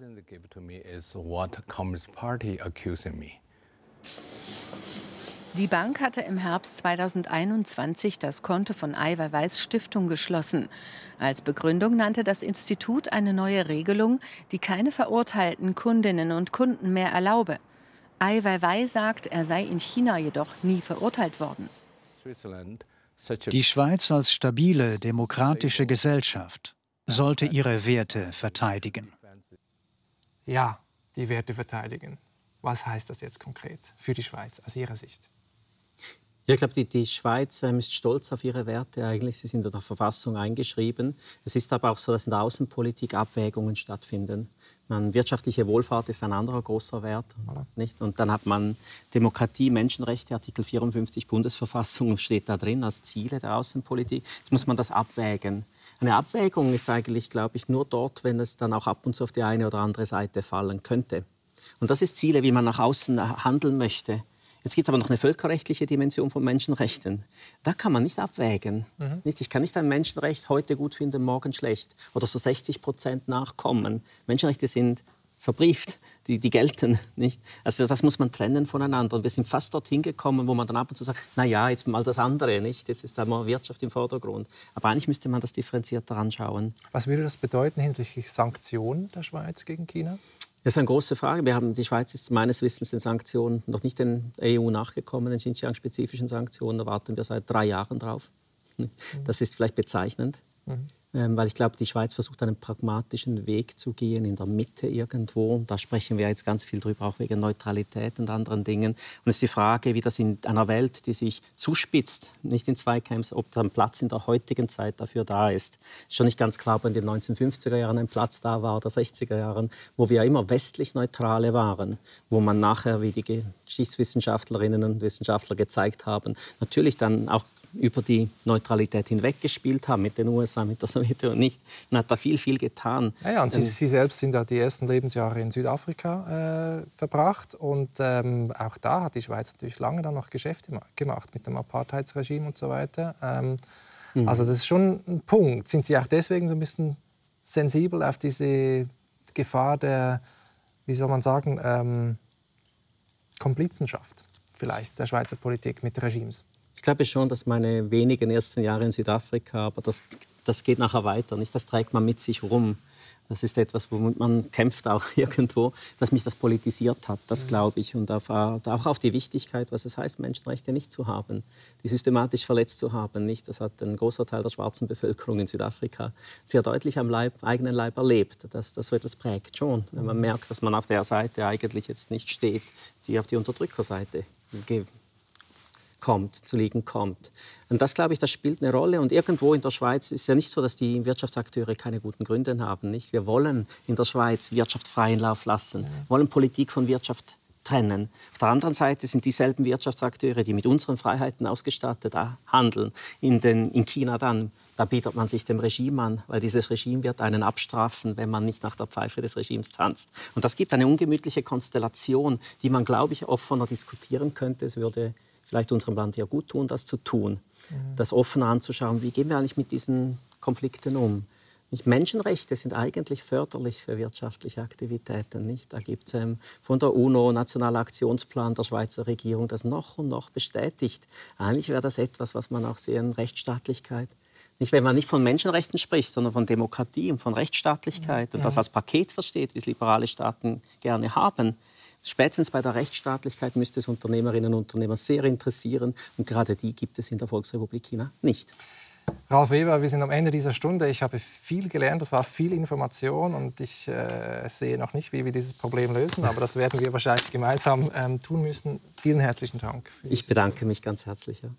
Die Bank hatte im Herbst 2021 das Konto von Ai Weiwei's Stiftung geschlossen. Als Begründung nannte das Institut eine neue Regelung, die keine verurteilten Kundinnen und Kunden mehr erlaube. Ai Weiwei sagt, er sei in China jedoch nie verurteilt worden. Die Schweiz als stabile, demokratische Gesellschaft sollte ihre Werte verteidigen. Ja, die Werte verteidigen. Was heißt das jetzt konkret für die Schweiz aus Ihrer Sicht? Ja, ich glaube, die, die Schweiz ähm, ist stolz auf ihre Werte eigentlich. Sie sind in der Verfassung eingeschrieben. Es ist aber auch so, dass in der Außenpolitik Abwägungen stattfinden. Man, wirtschaftliche Wohlfahrt ist ein anderer großer Wert. Nicht? Und dann hat man Demokratie, Menschenrechte, Artikel 54 Bundesverfassung steht da drin als Ziele der Außenpolitik. Jetzt muss man das abwägen. Eine Abwägung ist eigentlich, glaube ich, nur dort, wenn es dann auch ab und zu auf die eine oder andere Seite fallen könnte. Und das ist Ziele, wie man nach außen handeln möchte. Jetzt gibt es aber noch eine völkerrechtliche Dimension von Menschenrechten. Da kann man nicht abwägen. Mhm. Ich kann nicht ein Menschenrecht heute gut finden, morgen schlecht. Oder so 60 Prozent nachkommen. Menschenrechte sind verbrieft, die, die gelten nicht. Also das muss man trennen voneinander. Und wir sind fast dorthin gekommen, wo man dann ab und zu sagt, na ja, jetzt mal das andere, nicht? Jetzt ist einmal Wirtschaft im Vordergrund. Aber eigentlich müsste man das differenzierter anschauen. Was würde das bedeuten hinsichtlich Sanktionen der Schweiz gegen China? Das ist eine große Frage. Wir haben, die Schweiz ist meines Wissens den Sanktionen noch nicht den EU nachgekommen, den Xinjiang-spezifischen Sanktionen. Da warten wir seit drei Jahren drauf. Das ist vielleicht bezeichnend. Mhm. Ähm, weil ich glaube, die Schweiz versucht einen pragmatischen Weg zu gehen, in der Mitte irgendwo. Da sprechen wir jetzt ganz viel drüber, auch wegen Neutralität und anderen Dingen. Und es ist die Frage, wie das in einer Welt, die sich zuspitzt, nicht in Zweikampf, ob da ein Platz in der heutigen Zeit dafür da ist. Ist schon nicht ganz klar, ob in den 1950er Jahren ein Platz da war oder 60er Jahren, wo wir immer westlich Neutrale waren, wo man nachher, wie die Geschichtswissenschaftlerinnen und Wissenschaftler gezeigt haben, natürlich dann auch über die Neutralität hinweggespielt haben mit den USA, mit der Sowjetunion nicht. Man hat da viel, viel getan. Ja, ja und Sie, ähm, Sie, selbst sind ja die ersten Lebensjahre in Südafrika äh, verbracht und ähm, auch da hat die Schweiz natürlich lange dann noch Geschäfte gemacht mit dem Apartheidsregime und so weiter. Ähm, mhm. Also das ist schon ein Punkt. Sind Sie auch deswegen so ein bisschen sensibel auf diese Gefahr der, wie soll man sagen, ähm, Komplizenschaft vielleicht der Schweizer Politik mit Regimes? Ich glaube schon, dass meine wenigen ersten Jahre in Südafrika, aber das, das geht nachher weiter. Nicht? Das trägt man mit sich rum. Das ist etwas, womit man kämpft auch irgendwo, dass mich das politisiert hat, das mhm. glaube ich. Und auf, auch auf die Wichtigkeit, was es heißt, Menschenrechte nicht zu haben, die systematisch verletzt zu haben. Nicht? Das hat ein großer Teil der schwarzen Bevölkerung in Südafrika sehr deutlich am Leib, eigenen Leib erlebt, dass das so etwas prägt schon. Wenn man mhm. merkt, dass man auf der Seite eigentlich jetzt nicht steht, die auf die Unterdrückerseite kommt, zu liegen kommt. Und das, glaube ich, das spielt eine Rolle. Und irgendwo in der Schweiz ist ja nicht so, dass die Wirtschaftsakteure keine guten Gründe haben. Nicht? Wir wollen in der Schweiz Wirtschaft freien Lauf lassen, wollen Politik von Wirtschaft trennen. Auf der anderen Seite sind dieselben Wirtschaftsakteure, die mit unseren Freiheiten ausgestattet handeln. In, den, in China dann, da bietet man sich dem Regime an, weil dieses Regime wird einen abstrafen, wenn man nicht nach der Pfeife des Regimes tanzt. Und das gibt eine ungemütliche Konstellation, die man, glaube ich, offener diskutieren könnte. Es würde vielleicht unserem Land ja gut tun, das zu tun. Mhm. Das offen anzuschauen, wie gehen wir eigentlich mit diesen Konflikten um. Nicht? Menschenrechte sind eigentlich förderlich für wirtschaftliche Aktivitäten. Nicht? Da gibt es ähm, von der UNO Nationaler Aktionsplan der Schweizer Regierung, das noch und noch bestätigt. Eigentlich wäre das etwas, was man auch sehen, Rechtsstaatlichkeit. Nicht, wenn man nicht von Menschenrechten spricht, sondern von Demokratie und von Rechtsstaatlichkeit und das als Paket versteht, wie es liberale Staaten gerne haben. Spätestens bei der Rechtsstaatlichkeit müsste es Unternehmerinnen und Unternehmer sehr interessieren. Und gerade die gibt es in der Volksrepublik China nicht. Ralf Weber, wir sind am Ende dieser Stunde. Ich habe viel gelernt, das war viel Information und ich äh, sehe noch nicht, wie wir dieses Problem lösen, aber das werden wir wahrscheinlich gemeinsam ähm, tun müssen. Vielen herzlichen Dank. Ich bedanke mich ganz herzlich. Ja.